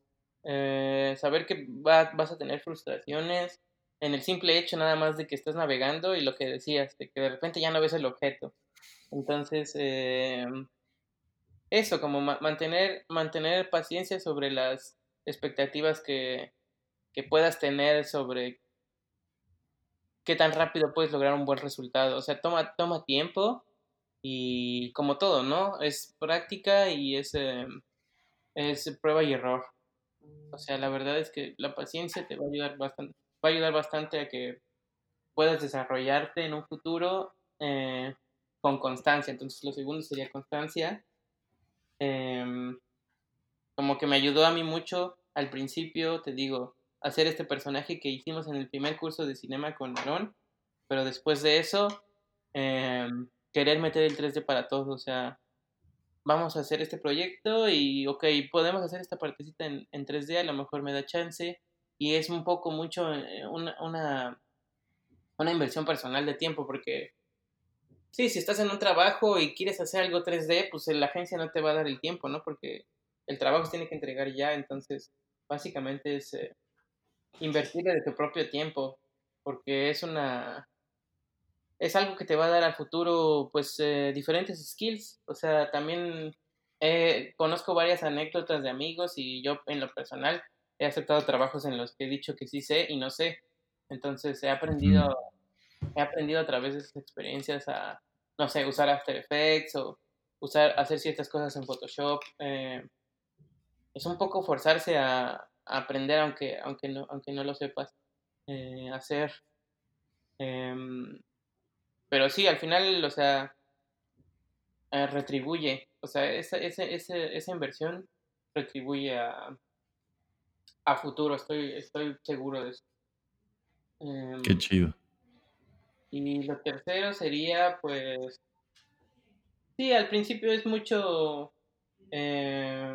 eh, saber que vas a tener frustraciones en el simple hecho nada más de que estás navegando y lo que decías, de que de repente ya no ves el objeto. Entonces, eh, eso, como mantener, mantener paciencia sobre las expectativas que, que puedas tener sobre qué tan rápido puedes lograr un buen resultado. O sea, toma, toma tiempo y como todo, ¿no? Es práctica y es, es prueba y error. O sea, la verdad es que la paciencia te va a ayudar bastante, va a ayudar bastante a que puedas desarrollarte en un futuro eh, con constancia. Entonces, lo segundo sería constancia. Em, como que me ayudó a mí mucho al principio, te digo, hacer este personaje que hicimos en el primer curso de cinema con Aaron, pero después de eso, em, querer meter el 3D para todos, o sea, vamos a hacer este proyecto y, ok, podemos hacer esta partecita en, en 3D, a lo mejor me da chance, y es un poco mucho eh, una, una, una inversión personal de tiempo, porque sí, si estás en un trabajo y quieres hacer algo 3D, pues la agencia no te va a dar el tiempo, ¿no? Porque el trabajo se tiene que entregar ya, entonces básicamente es eh, invertir de tu propio tiempo, porque es una es algo que te va a dar al futuro pues eh, diferentes skills, o sea, también eh, conozco varias anécdotas de amigos y yo en lo personal he aceptado trabajos en los que he dicho que sí sé y no sé, entonces he aprendido he aprendido a través de esas experiencias a, no sé, usar After Effects o usar, hacer ciertas cosas en Photoshop. Eh, es un poco forzarse a, aprender aunque, aunque, no, aunque no lo sepas eh, hacer. Em, pero sí, al final, o sea, eh, retribuye. O sea, esa, esa, esa inversión retribuye a, a futuro, estoy, estoy seguro de eso. Qué em, chido. Y lo tercero sería, pues, sí, al principio es mucho eh,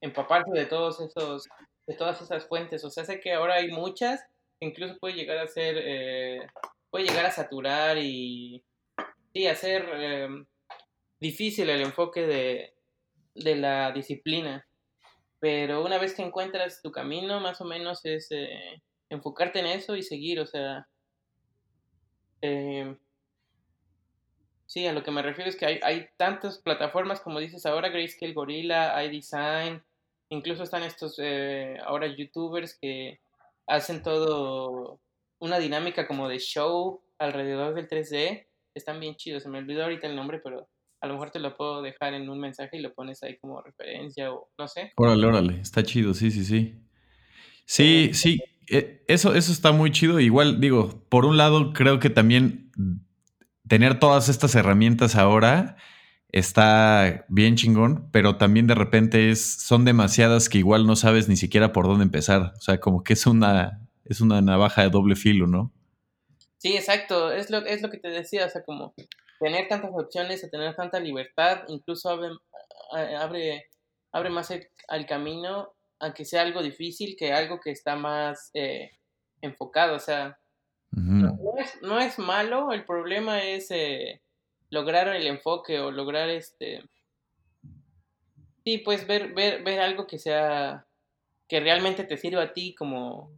empaparse de todos esos, de todas esas fuentes. O sea, sé que ahora hay muchas, incluso puede llegar a ser, eh, puede llegar a saturar y, sí, hacer eh, difícil el enfoque de, de la disciplina. Pero una vez que encuentras tu camino, más o menos es eh, enfocarte en eso y seguir, o sea, eh, sí, a lo que me refiero es que hay, hay tantas plataformas, como dices ahora, Grayscale Gorilla, iDesign, incluso están estos eh, ahora youtubers que hacen todo una dinámica como de show alrededor del 3D. Están bien chidos, se me olvidó ahorita el nombre, pero a lo mejor te lo puedo dejar en un mensaje y lo pones ahí como referencia o no sé. Órale, órale, está chido, sí, sí, sí. Sí, sí, eh, eso, eso está muy chido. Igual, digo, por un lado, creo que también tener todas estas herramientas ahora está bien chingón, pero también de repente es, son demasiadas que igual no sabes ni siquiera por dónde empezar. O sea, como que es una, es una navaja de doble filo, ¿no? Sí, exacto. Es lo, es lo que te decía, o sea, como tener tantas opciones, tener tanta libertad, incluso abre, abre, abre más el, el camino aunque sea algo difícil, que algo que está más eh, enfocado. O sea, no, es, malo, el problema es eh, lograr el enfoque o lograr este... Sí, pues ver, ver, ver algo que sea, que realmente te sirva a ti como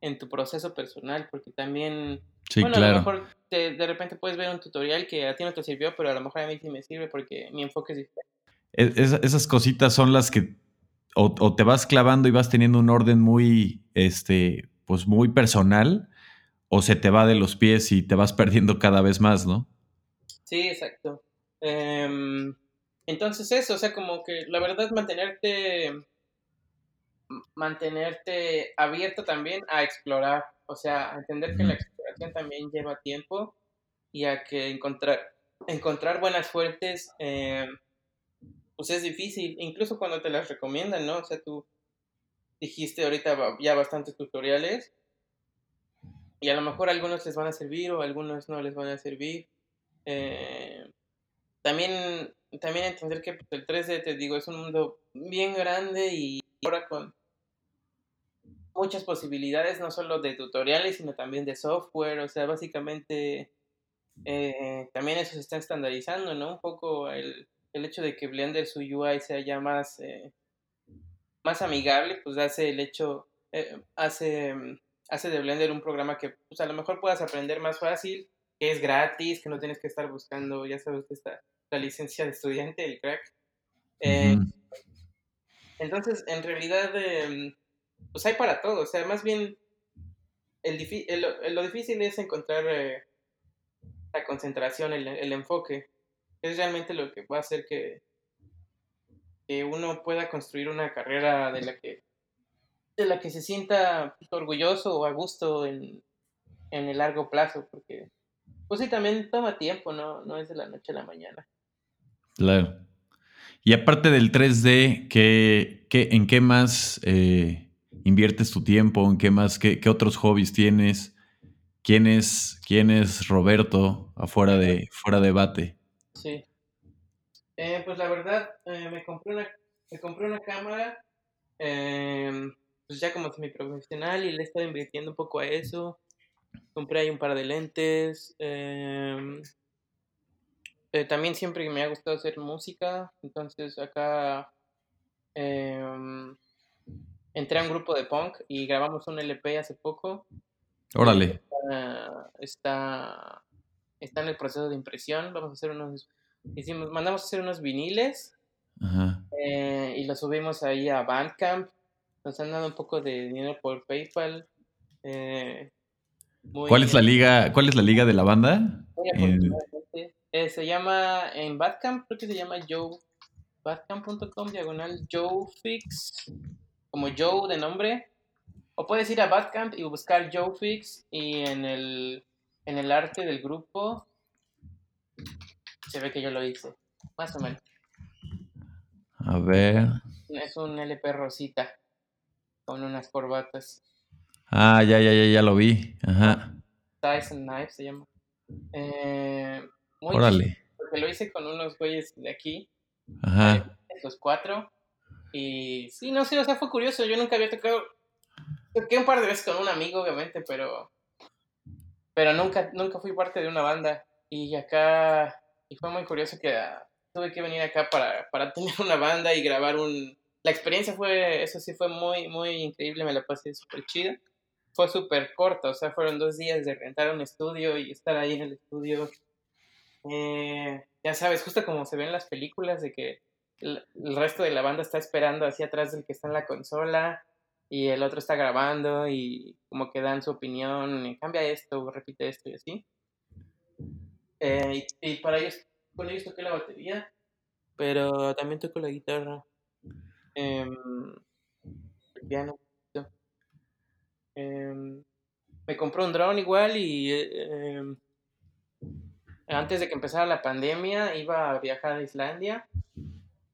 en tu proceso personal, porque también, bueno, a lo mejor de repente puedes ver un tutorial que a ti no te sirvió, pero a lo mejor a mí sí me sirve porque mi enfoque es diferente. esas cositas son las que o, te vas clavando y vas teniendo un orden muy, este, pues muy personal, o se te va de los pies y te vas perdiendo cada vez más, ¿no? Sí, exacto. Em, entonces eso, o sea, como que la verdad mantenerte, mantenerte abierto también a explorar, o sea, entender que la exploración también lleva tiempo y a que encontrar, encontrar buenas fuentes eh, pues es difícil, incluso cuando te las recomiendan, ¿no? O sea, tú dijiste ahorita ya bastantes tutoriales y a lo mejor algunos les van a servir o algunos no les van a servir. Eh, también, también entender que pues, el 3D, te digo, es un mundo bien grande y ahora con muchas posibilidades, no solo de tutoriales, sino también de software, o sea, básicamente eh, también eso se está estandarizando, ¿no? Un poco el, el hecho de que Blender su UI sea ya más, eh, más amigable, pues hace el hecho, eh, hace, hace de Blender un programa que pues, a lo mejor puedas aprender más fácil, que es gratis, que no tienes que estar buscando, ya sabes, esta, la licencia de estudiante, el crack. Entonces, en realidad, pues hay para todo, o sea, más bien el, lo difícil es encontrar la concentración, el, el, enfoque. Es realmente lo que va a hacer que, que uno pueda construir una carrera de la que, de la que se sienta orgulloso o a gusto en, en el largo plazo, porque pues sí, también toma tiempo, ¿no? No es de la noche a la mañana. Claro. Y aparte del 3D, ¿qué, qué, en qué más eh, inviertes tu tiempo? ¿En qué más, qué, qué otros hobbies tienes? ¿Quién es, quién es Roberto afuera de, fuera de bate? Sí. Eh, pues la verdad, eh, me, compré una, me compré una cámara, eh, pues ya como semi-profesional y le he estado invirtiendo un poco a eso. Compré ahí un par de lentes. también siempre me ha gustado hacer música, entonces acá entré a un grupo de punk y grabamos un LP hace poco. Órale. Está, está, en el proceso de impresión. Vamos a hacer unos. Hicimos, mandamos a hacer unos viniles. Eh, y los subimos ahí a Bandcamp. Nos han dado un poco de dinero por PayPal. Eh, ¿Cuál es la liga? ¿Cuál es la liga de la banda? Eh, se llama en Bandcamp, creo que se llama Joe. Bandcamp.com diagonal Joe Fix. Como Joe de nombre. O puedes ir a Badcamp y buscar Joe Fix y en el, en el arte del grupo se ve que yo lo hice, más o menos. A ver. Es un LP rosita con unas corbatas. Ah, ya, ya, ya, ya lo vi. Ajá. Tyson Knife se llama. Eh, muy Órale. porque lo hice con unos güeyes de aquí. Ajá. los cuatro. Y sí, no sé, o sea, fue curioso. Yo nunca había tocado Toqué un par de veces con un amigo, obviamente, pero. Pero nunca, nunca fui parte de una banda. Y acá. Y fue muy curioso que ah, tuve que venir acá para, para tener una banda y grabar un. La experiencia fue. Eso sí fue muy, muy increíble. Me la pasé súper chida. Fue súper corta, o sea, fueron dos días de rentar un estudio y estar ahí en el estudio. Eh, ya sabes, justo como se ve en las películas, de que el, resto de la banda está esperando hacia atrás del que está en la consola y el otro está grabando y como que dan su opinión, y cambia esto, repite esto y así. Eh, y, para ellos, con ellos toqué la batería, pero también toco la guitarra, eh, el piano. Em, me compré un drone igual y em, antes de que empezara la pandemia iba a viajar a Islandia,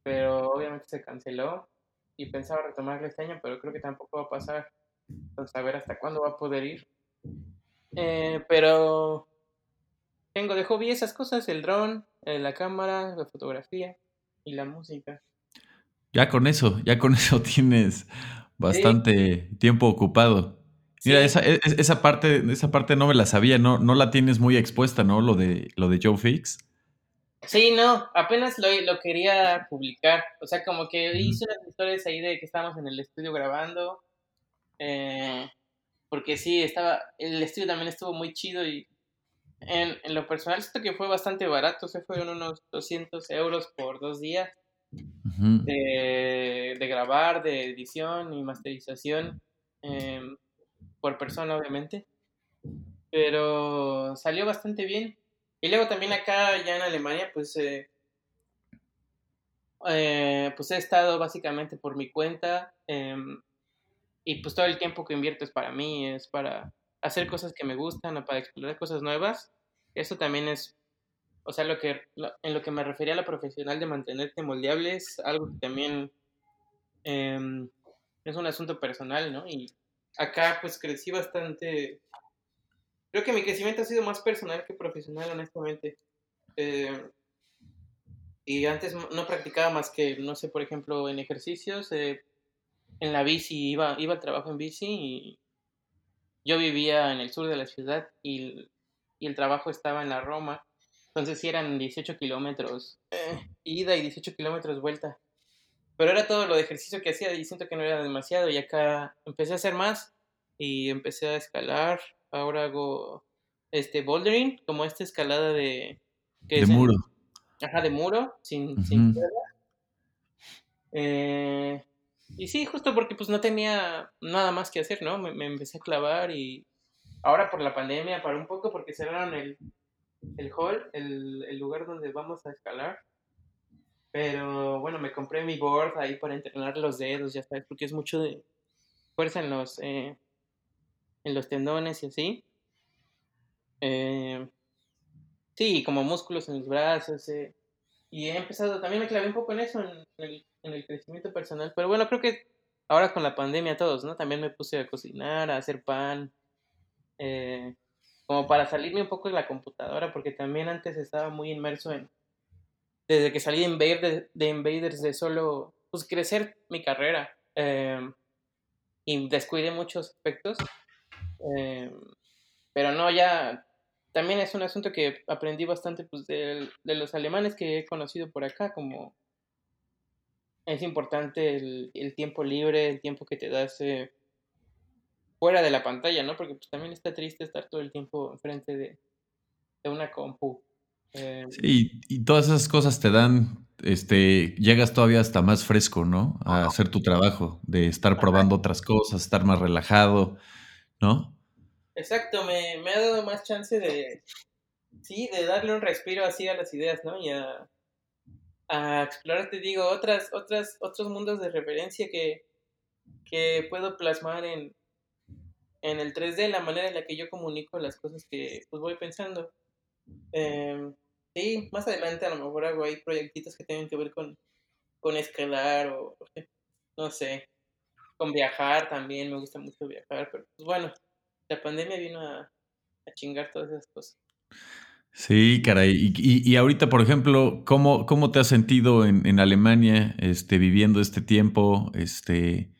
pero obviamente se canceló y pensaba retomarlo este año, pero creo que tampoco va a pasar. Entonces, a ver hasta cuándo va a poder ir. Eh, pero tengo de hobby esas cosas, el dron, eh, la cámara, la fotografía y la música. Ya con eso, ya con eso tienes bastante tiempo ocupado. Mira, esa, e, esa, parte, esa parte no me la sabía, no, no la tienes muy expuesta, ¿no? Lo de, lo de Joe Fix. Sí, no, apenas lo, lo quería publicar. O sea, como que hice unas historias ahí de que estábamos en el estudio grabando. Eh, porque sí, estaba. El estudio también estuvo muy chido y en, en lo personal siento que fue bastante barato. O sea, fueron unos 200 euros por dos días de, de, grabar, de edición y masterización em, por persona, obviamente. Pero salió bastante bien. Y luego también acá, ya en Alemania, pues, eh, eh, pues he estado básicamente por mi cuenta. Em, y pues todo el tiempo que invierto es para mí, es para hacer cosas que me gustan o para explorar cosas nuevas. Eso también es, o sea, lo que, en lo que me refería a lo profesional de mantenerte moldeable es algo que también em, es un asunto personal, ¿no? Acá pues crecí bastante Creo que mi crecimiento ha sido más personal que profesional, honestamente. Eh, y antes no practicaba más que, no sé, por ejemplo, en ejercicios. Eh, en la bici, iba, iba al trabajo en bici y yo vivía en el sur de la ciudad y, y el trabajo estaba en la Roma. Entonces sí eran 18 kilómetros eh, ida y 18 kilómetros vuelta. Pero era todo lo de ejercicio que hacía y siento que no era demasiado. Y acá empecé a hacer más y empecé a escalar. Ahora hago este bouldering, como esta escalada de... de muro. ajá, de muro, sin, sin eh, y sí, justo porque pues no tenía nada más que hacer, ¿no? Me, empecé a clavar y ahora por la pandemia paré un poco porque cerraron el, el hall, el, el lugar donde vamos a escalar. Pero bueno, me compré mi board ahí para entrenar los dedos, ya sabes, porque es mucho de fuerza en los, eh, en los tendones y así. Eh, sí, como músculos en los brazos. Eh, y he empezado, también me clavé un poco en eso, en el, en el crecimiento personal. Pero bueno, creo que ahora con la pandemia todos, ¿no? También me puse a cocinar, a hacer pan, eh, como para salirme un poco de la computadora, porque también antes estaba muy inmerso en, desde que salí de Invaders, de, Invaders, de solo, pues crecer mi carrera. Eh, y descuidé muchos aspectos. Eh, pero no, ya también es un asunto que aprendí bastante pues, de, de, los alemanes que he conocido por acá, como es importante el, el tiempo libre, el tiempo que te das eh, fuera de la pantalla, ¿no? Porque pues, también está triste estar todo el tiempo enfrente de, de una compu. Eh, sí, y todas esas cosas te dan, este, llegas todavía hasta más fresco, ¿no? A hacer tu trabajo, de estar probando otras cosas, estar más relajado, ¿no? Exacto, me, me, ha dado más chance de, sí, de darle un respiro así a las ideas, ¿no? Y a, a explorar, te digo, otras, otras, otros mundos de referencia que, que puedo plasmar en, en el 3D, la manera en la que yo comunico las cosas que pues, voy pensando. Eh, sí, más adelante a lo mejor hago ahí proyectitos que tengan que ver con, con escalar o no sé, con viajar también, me gusta mucho viajar, pero pues bueno, la pandemia vino a, a chingar todas esas cosas. Sí, caray. Y, y, ahorita, por ejemplo, ¿cómo, cómo te has sentido en, en Alemania este, viviendo este tiempo, este,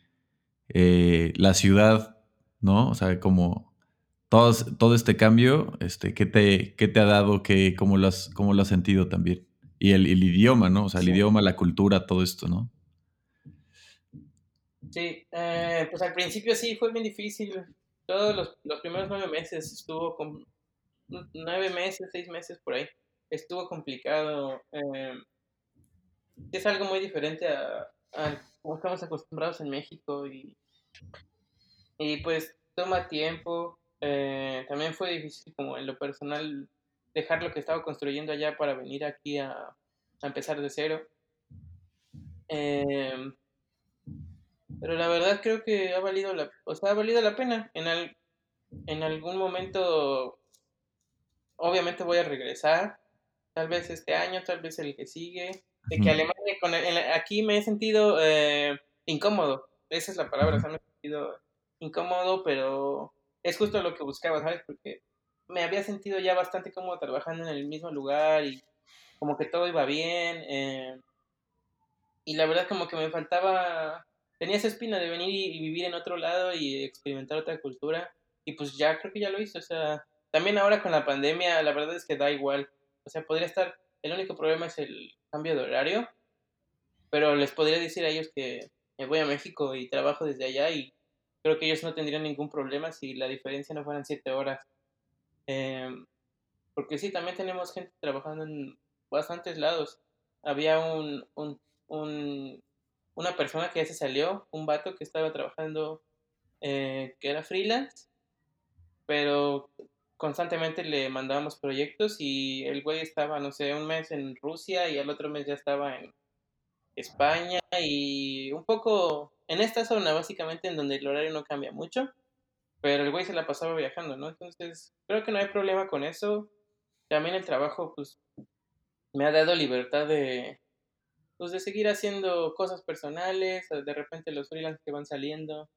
eh, la ciudad, ¿no? O sea, como todo, todo este cambio, este, ¿qué, te, qué te ha dado? Qué, cómo, lo has, ¿Cómo lo has sentido también? Y el, el idioma, ¿no? O sea, el idioma, la cultura, todo esto, ¿no? Sí, eh, pues al principio sí fue bien difícil todos los, los, primeros nueve meses estuvo con nueve meses, seis meses por ahí. Estuvo complicado. Eh, es algo muy diferente a, a, como estamos acostumbrados en México y, y pues toma tiempo. Eh, también fue difícil como en lo personal dejar lo que estaba construyendo allá para venir aquí a, a empezar de cero. Eh, pero la verdad creo que ha valido la, o sea, ha valido la pena. En, al, en algún momento, obviamente voy a regresar, tal vez este año, tal vez el que sigue. De que Alemania, con aquí me he sentido eh, incómodo, esa es la palabra, me he sentido incómodo, pero es justo lo que buscaba, ¿sabes? Porque me había sentido ya bastante cómodo trabajando en el mismo lugar y como que todo iba bien. Eh, y la verdad como que me faltaba tenía esa espina de venir y, vivir en otro lado y experimentar otra cultura. Y pues ya creo que ya lo hice. O sea, también ahora con la pandemia, la verdad es que da igual. O sea, podría estar. El único problema es el cambio de horario. Pero les podría decir a ellos que me voy a México y trabajo desde allá y creo que ellos no tendrían ningún problema si la diferencia no fueran siete horas. Em, porque sí, también tenemos gente trabajando en bastantes lados. Había un, un, un una persona que ya se salió, un vato que estaba trabajando, eh, que era freelance, pero constantemente le mandábamos proyectos y el güey estaba, no sé, un mes en Rusia y al otro mes ya estaba en España y un poco en esta zona básicamente en donde el horario no cambia mucho, pero el güey se la pasaba viajando, ¿no? Entonces creo que no hay problema con eso. También el trabajo pues me ha dado libertad de, pues de seguir haciendo cosas personales, de repente los freelance que van saliendo.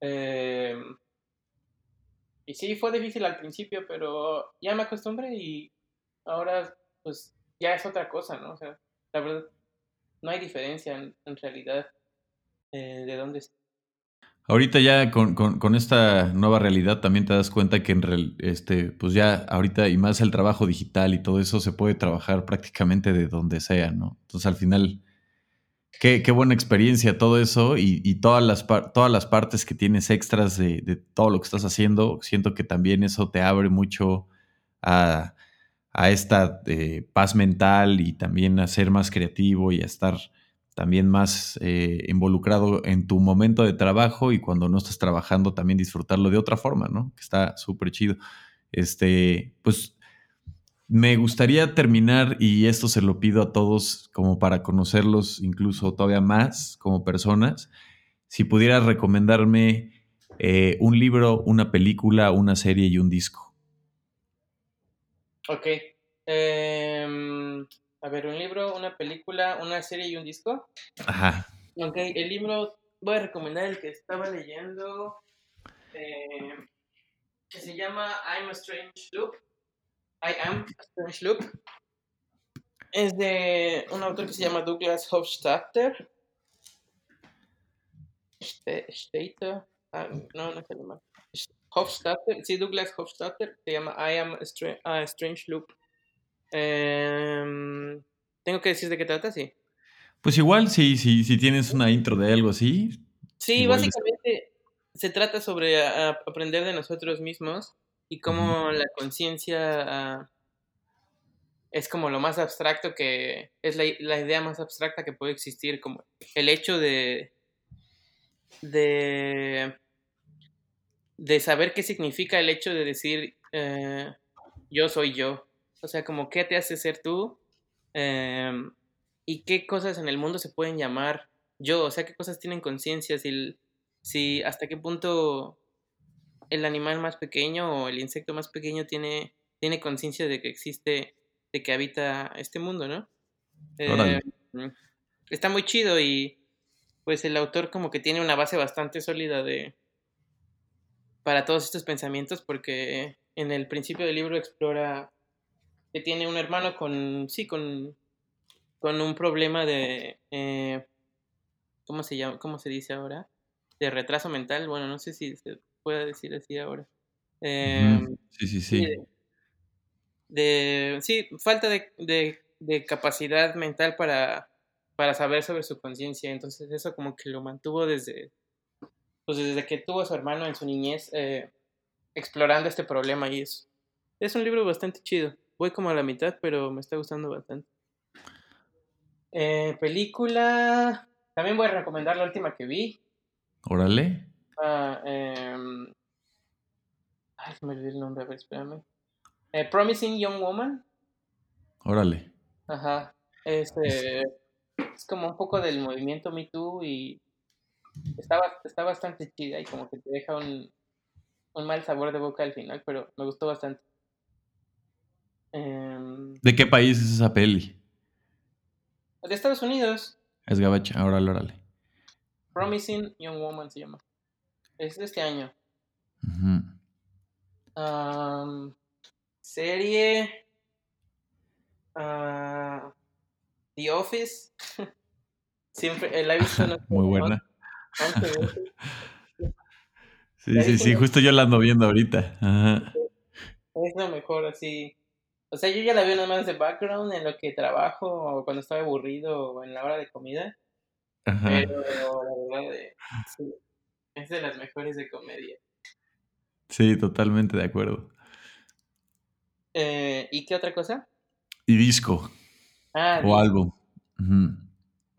Em, y sí, fue difícil al principio, pero ya me acostumbré y ahora pues ya es otra cosa, ¿no? O sea, la verdad, no hay diferencia en, realidad eh, de dónde Ahorita ya con, con, esta nueva realidad también te das cuenta que en real, este, pues ya ahorita y más el trabajo digital y todo eso se puede trabajar prácticamente de donde sea, ¿no? Entonces al final, qué, qué buena experiencia todo eso y, y todas, las todas las partes que tienes extras de, de, todo lo que estás haciendo, siento que también eso te abre mucho a, a esta eh, paz mental y también a ser más creativo y a estar también más eh, involucrado en tu momento de trabajo y cuando no estás trabajando también disfrutarlo de otra forma, ¿no? Que está súper chido. Este, pues me gustaría terminar y esto se lo pido a todos como para conocerlos incluso todavía más como personas. Si pudieras recomendarme eh, un libro, una película, una serie y un disco. Ok. Eh, a ver, un libro, una película, una serie y un disco. Ajá. Ok, el libro, voy a recomendar el que estaba leyendo, eh, que se llama I'm a Strange Loop. I am a Strange Loop. Es de un autor que se llama Douglas Hofstadter. Stater. Ah, no, no es alemán. Hofstadter, sí, Douglas Hofstadter. Se llama I am a Strange Loop. Em, ¿Tengo que decir de qué trata? Sí. Pues igual, si, si, si tienes una intro de algo así. Sí, básicamente se trata sobre aprender de nosotros mismos y cómo la conciencia ah, es como lo más abstracto que es la, la, idea más abstracta que puede existir, como el hecho de de, de saber qué significa el hecho de decir eh, yo soy yo. O sea, como qué te hace ser tú em, y qué cosas en el mundo se pueden llamar yo, o sea, qué cosas tienen conciencia, si, si hasta qué punto el animal más pequeño o el insecto más pequeño tiene, tiene conciencia de que existe, de que habita este mundo, ¿no? Em, está muy chido y pues el autor como que tiene una base bastante sólida de para todos estos pensamientos porque en el principio del libro explora que tiene un hermano con, sí, con, con un problema de, eh, ¿cómo se llama? ¿Cómo se dice ahora? De retraso mental, bueno, no sé si se puede decir así ahora. Em, sí, sí, sí. De, sí, falta de, de, capacidad mental para, para saber sobre su conciencia, entonces eso como que lo mantuvo desde, pues desde que tuvo a su hermano en su niñez, eh, explorando este problema y es, es un libro bastante chido. Voy como a la mitad, pero me está gustando bastante. Eh, película. También voy a recomendar la última que vi. Órale. Ah, eh, ay, me olvidé el nombre, a ver, espérame. Eh, Promising Young Woman. Órale. Ajá. Este, es como un poco del movimiento Me Too y está, está bastante chida y como que te deja un, un mal sabor de boca al final, pero me gustó bastante. Em, ¿De qué país es esa peli? De Estados Unidos. Es gabacha, órale, órale. Promising Young Woman se llama. Es de este año. serie. Ah, The Office. Siempre, la he visto. Muy buena. sí, sí, sí, justo yo la ando viendo ahorita. Es lo mejor, así. O sea, yo ya la veo nada más de background en lo que trabajo o cuando estoy aburrido o en la hora de comida. Pero la verdad es de las mejores de comedia. Sí, totalmente de acuerdo. Eh, ¿Y qué otra cosa? Y disco. Ah, o álbum.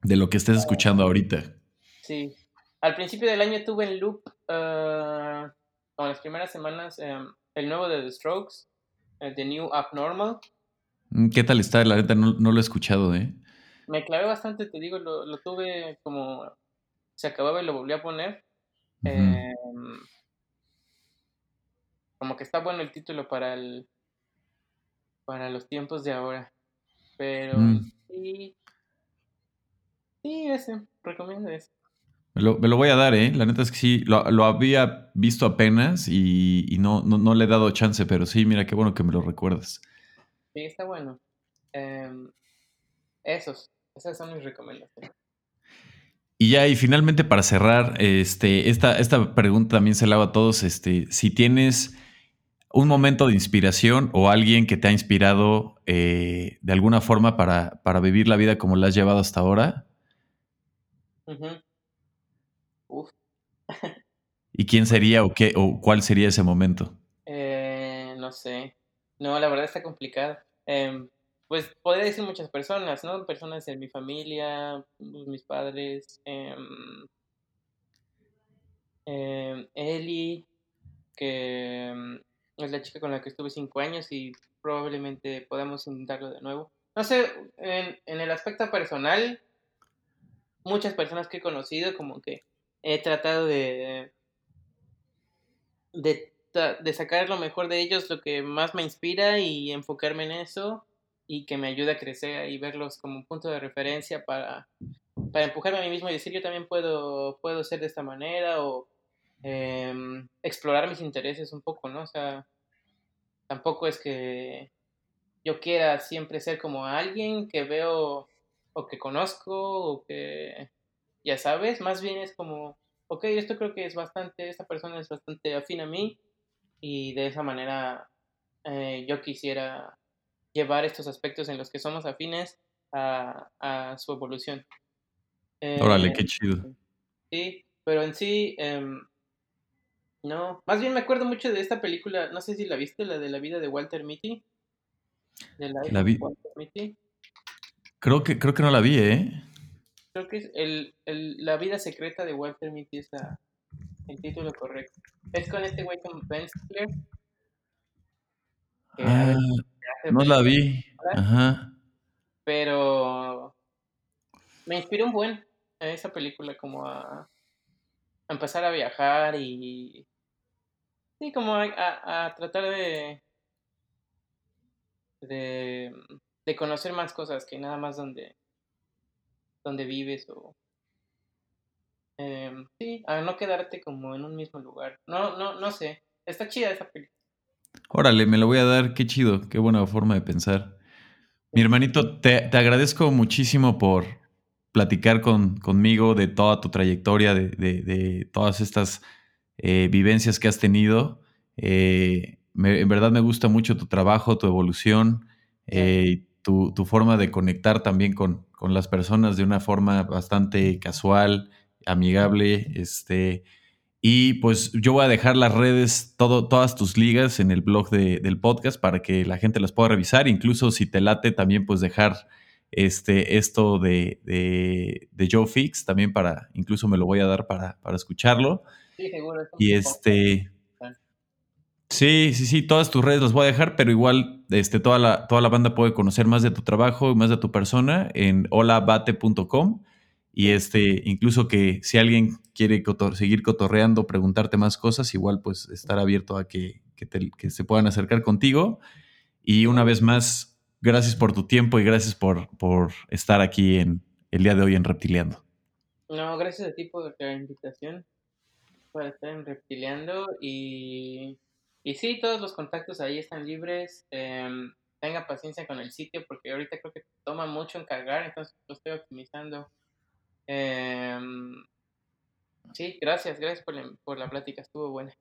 De lo que estés escuchando ahorita. Sí. Al principio del año tuve en loop, uh, como las primeras semanas, em, el nuevo de The Strokes. The New Abnormal. Mm, ¿Qué tal está? La neta no, lo he escuchado, ¿eh? Me clavé bastante, te digo, lo, tuve como... Se acababa y lo volví a poner. Em, como que está bueno el título para el... Para los tiempos de ahora. Pero mm. sí... Sí, ese. Recomiendo ese. Me lo, voy a dar, ¿eh? La neta es que sí, lo, había visto apenas y, no, no, le he dado chance, pero sí, mira, qué bueno que me lo recuerdas. Sí, está bueno. Em, esos, esas son mis recomendaciones. Y ya, y finalmente para cerrar, este, esta, esta pregunta también se la hago a todos. Este, si tienes un momento de inspiración o alguien que te ha inspirado eh, de alguna forma para, para, vivir la vida como la has llevado hasta ahora. ¿Y quién sería o qué o cuál sería ese momento? Eh, no sé. No, la verdad está complicado. Em, pues podría decir muchas personas, ¿no? Personas de mi familia, pues, mis padres, em, Eli, que es la chica con la que estuve cinco años y probablemente podamos intentarlo de nuevo. No sé, en el aspecto personal, muchas personas que he conocido, como que he tratado de, de, sacar lo mejor de ellos, lo que más me inspira y enfocarme en eso y que me ayude a crecer y verlos como un punto de referencia para, para empujarme a mí mismo y decir yo también puedo, puedo ser de esta manera o em, explorar mis intereses un poco, ¿no? O sea, tampoco es que yo quiera siempre ser como alguien que veo o que conozco o que ya sabes, más bien es como, ok, esto creo que es bastante, esta persona es bastante afín a mí y de esa manera eh, yo quisiera llevar estos aspectos en los que somos afines a, su evolución. Órale, qué chido. Sí, pero en sí, em, no, más bien me acuerdo mucho de esta película, no sé si la viste, la de la vida de Walter Mitty. De la, vida Walter Mitty. Creo que, creo que no la vi, ¿eh? Creo que es el, La vida secreta de Walter Mitty es el título correcto. Es con este güey como Ben Stiller. Ah, no la vi. Ajá. Pero me inspiró un buen en esa película como a, empezar a viajar y sí, como a, tratar de, de, conocer más cosas que nada más donde, donde vives o em, sí, a no quedarte como en un mismo lugar. No, no, no sé. Está chida esa película. Órale, me lo voy a dar, qué chido, qué buena forma de pensar. Mi hermanito, te, agradezco muchísimo por platicar con, conmigo de toda tu trayectoria, de, todas estas eh, vivencias que has tenido. Eh, en verdad me gusta mucho tu trabajo, tu evolución, eh, tu, tu, forma de conectar también con, con, las personas de una forma bastante casual, amigable. Este, y pues yo voy a dejar las redes, todo, todas tus ligas en el blog del podcast para que la gente las pueda revisar. Incluso si te late, también pues dejar este, esto de, de, Joe Fix, también para, incluso me lo voy a dar para, para escucharlo. Sí, seguro. Y este... Sí, sí, sí, todas tus redes las voy a dejar, pero igual este, toda, la, banda puede conocer más de tu trabajo y más de tu persona en holabate.com. Y este, incluso que si alguien quiere seguir cotorreando, preguntarte más cosas, igual pues estar abierto a que, que, se puedan acercar contigo. Y una vez más, gracias por tu tiempo y gracias por, por estar aquí en el día de hoy en Reptiliando. No, gracias a ti por la invitación para estar en Reptiliando y, y sí, todos los contactos ahí están libres. Em, tenga paciencia con el sitio porque ahorita creo que toma mucho en cargar, entonces lo estoy optimizando Em, sí, gracias, gracias por la, plática, estuvo buena.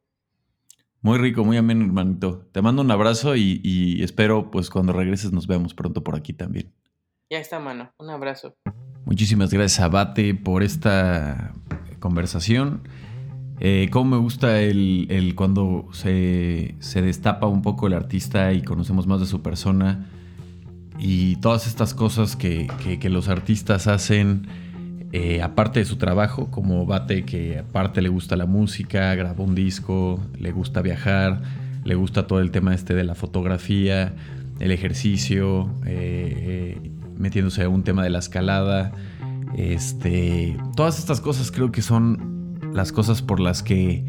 Muy rico, muy ameno, hermanito. Te mando un abrazo y, espero, pues, cuando regreses nos vemos pronto por aquí también. Ya está, mano. Un abrazo. Muchísimas gracias, Abate, por esta conversación. Eh, cómo me gusta el, cuando se, destapa un poco el artista y conocemos más de su persona y todas estas cosas que, los artistas hacen eh, aparte de su trabajo como Bate, que aparte le gusta la música, grabó un disco, le gusta viajar, le gusta todo el tema este de la fotografía, el ejercicio, eh, eh, metiéndose a un tema de la escalada. Este, todas estas cosas creo que son las cosas por las que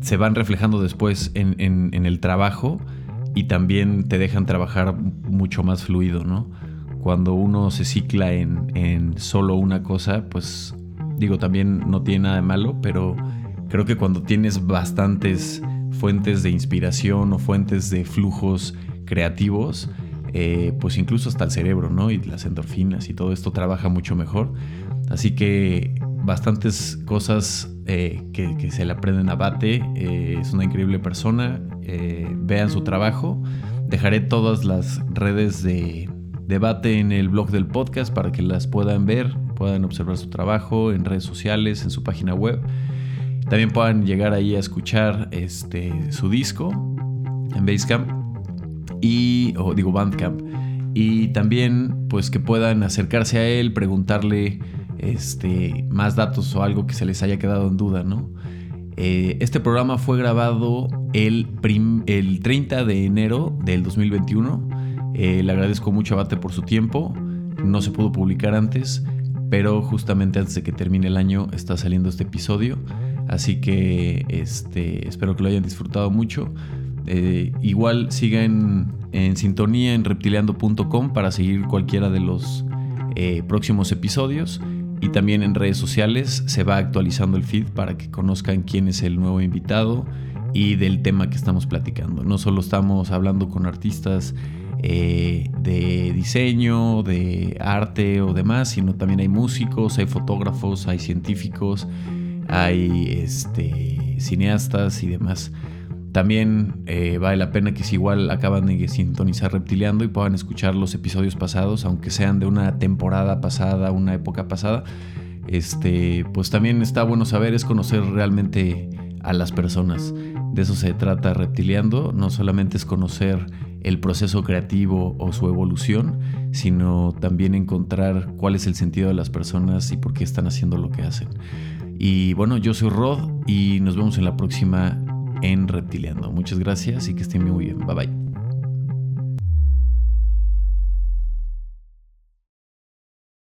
se van reflejando después en, el trabajo y también te dejan trabajar mucho más fluido, ¿no? cuando uno se cicla en, solo una cosa, pues digo, también no tiene nada de malo, pero creo que cuando tienes bastantes fuentes de inspiración o fuentes de flujos creativos, eh, pues incluso hasta el cerebro, ¿no? Y las endorfinas y todo esto trabaja mucho mejor. Así que bastantes cosas eh, que, se le aprenden a Bate. Eh, es una increíble persona. Eh, vean su trabajo. Dejaré todas las redes de, debate en el blog del podcast para que las puedan ver, puedan observar su trabajo en redes sociales, en su página web. También puedan llegar ahí a escuchar este, su disco en Basecamp y, o digo Bandcamp. Y también pues que puedan acercarse a él, preguntarle este, más datos o algo que se les haya quedado en duda, ¿no? Eh, este programa fue grabado el, el 30 de enero del 2021. Eh, le agradezco mucho a Bate por su tiempo. No se pudo publicar antes, pero justamente antes de que termine el año está saliendo este episodio. Así que este, espero que lo hayan disfrutado mucho. Eh, igual sigan en sintonía en reptileando.com para seguir cualquiera de los próximos episodios y también en redes sociales se va actualizando el feed para que conozcan quién es el nuevo invitado y del tema que estamos platicando. No solo estamos hablando con artistas eh, de diseño, de arte o demás, sino también hay músicos, hay fotógrafos, hay científicos, hay este, cineastas y demás. También eh, vale la pena que si igual acaban de sintonizar Reptileando y puedan escuchar los episodios pasados, aunque sean de una temporada pasada, una época pasada, este, pues también está bueno saber, es conocer realmente a las personas. De eso se trata Reptileando, no solamente es conocer el proceso creativo o su evolución, sino también encontrar cuál es el sentido de las personas y por qué están haciendo lo que hacen. Y bueno, yo soy Rod y nos vemos en la próxima en Reptiliano. Muchas gracias y que estén muy bien. Bye bye.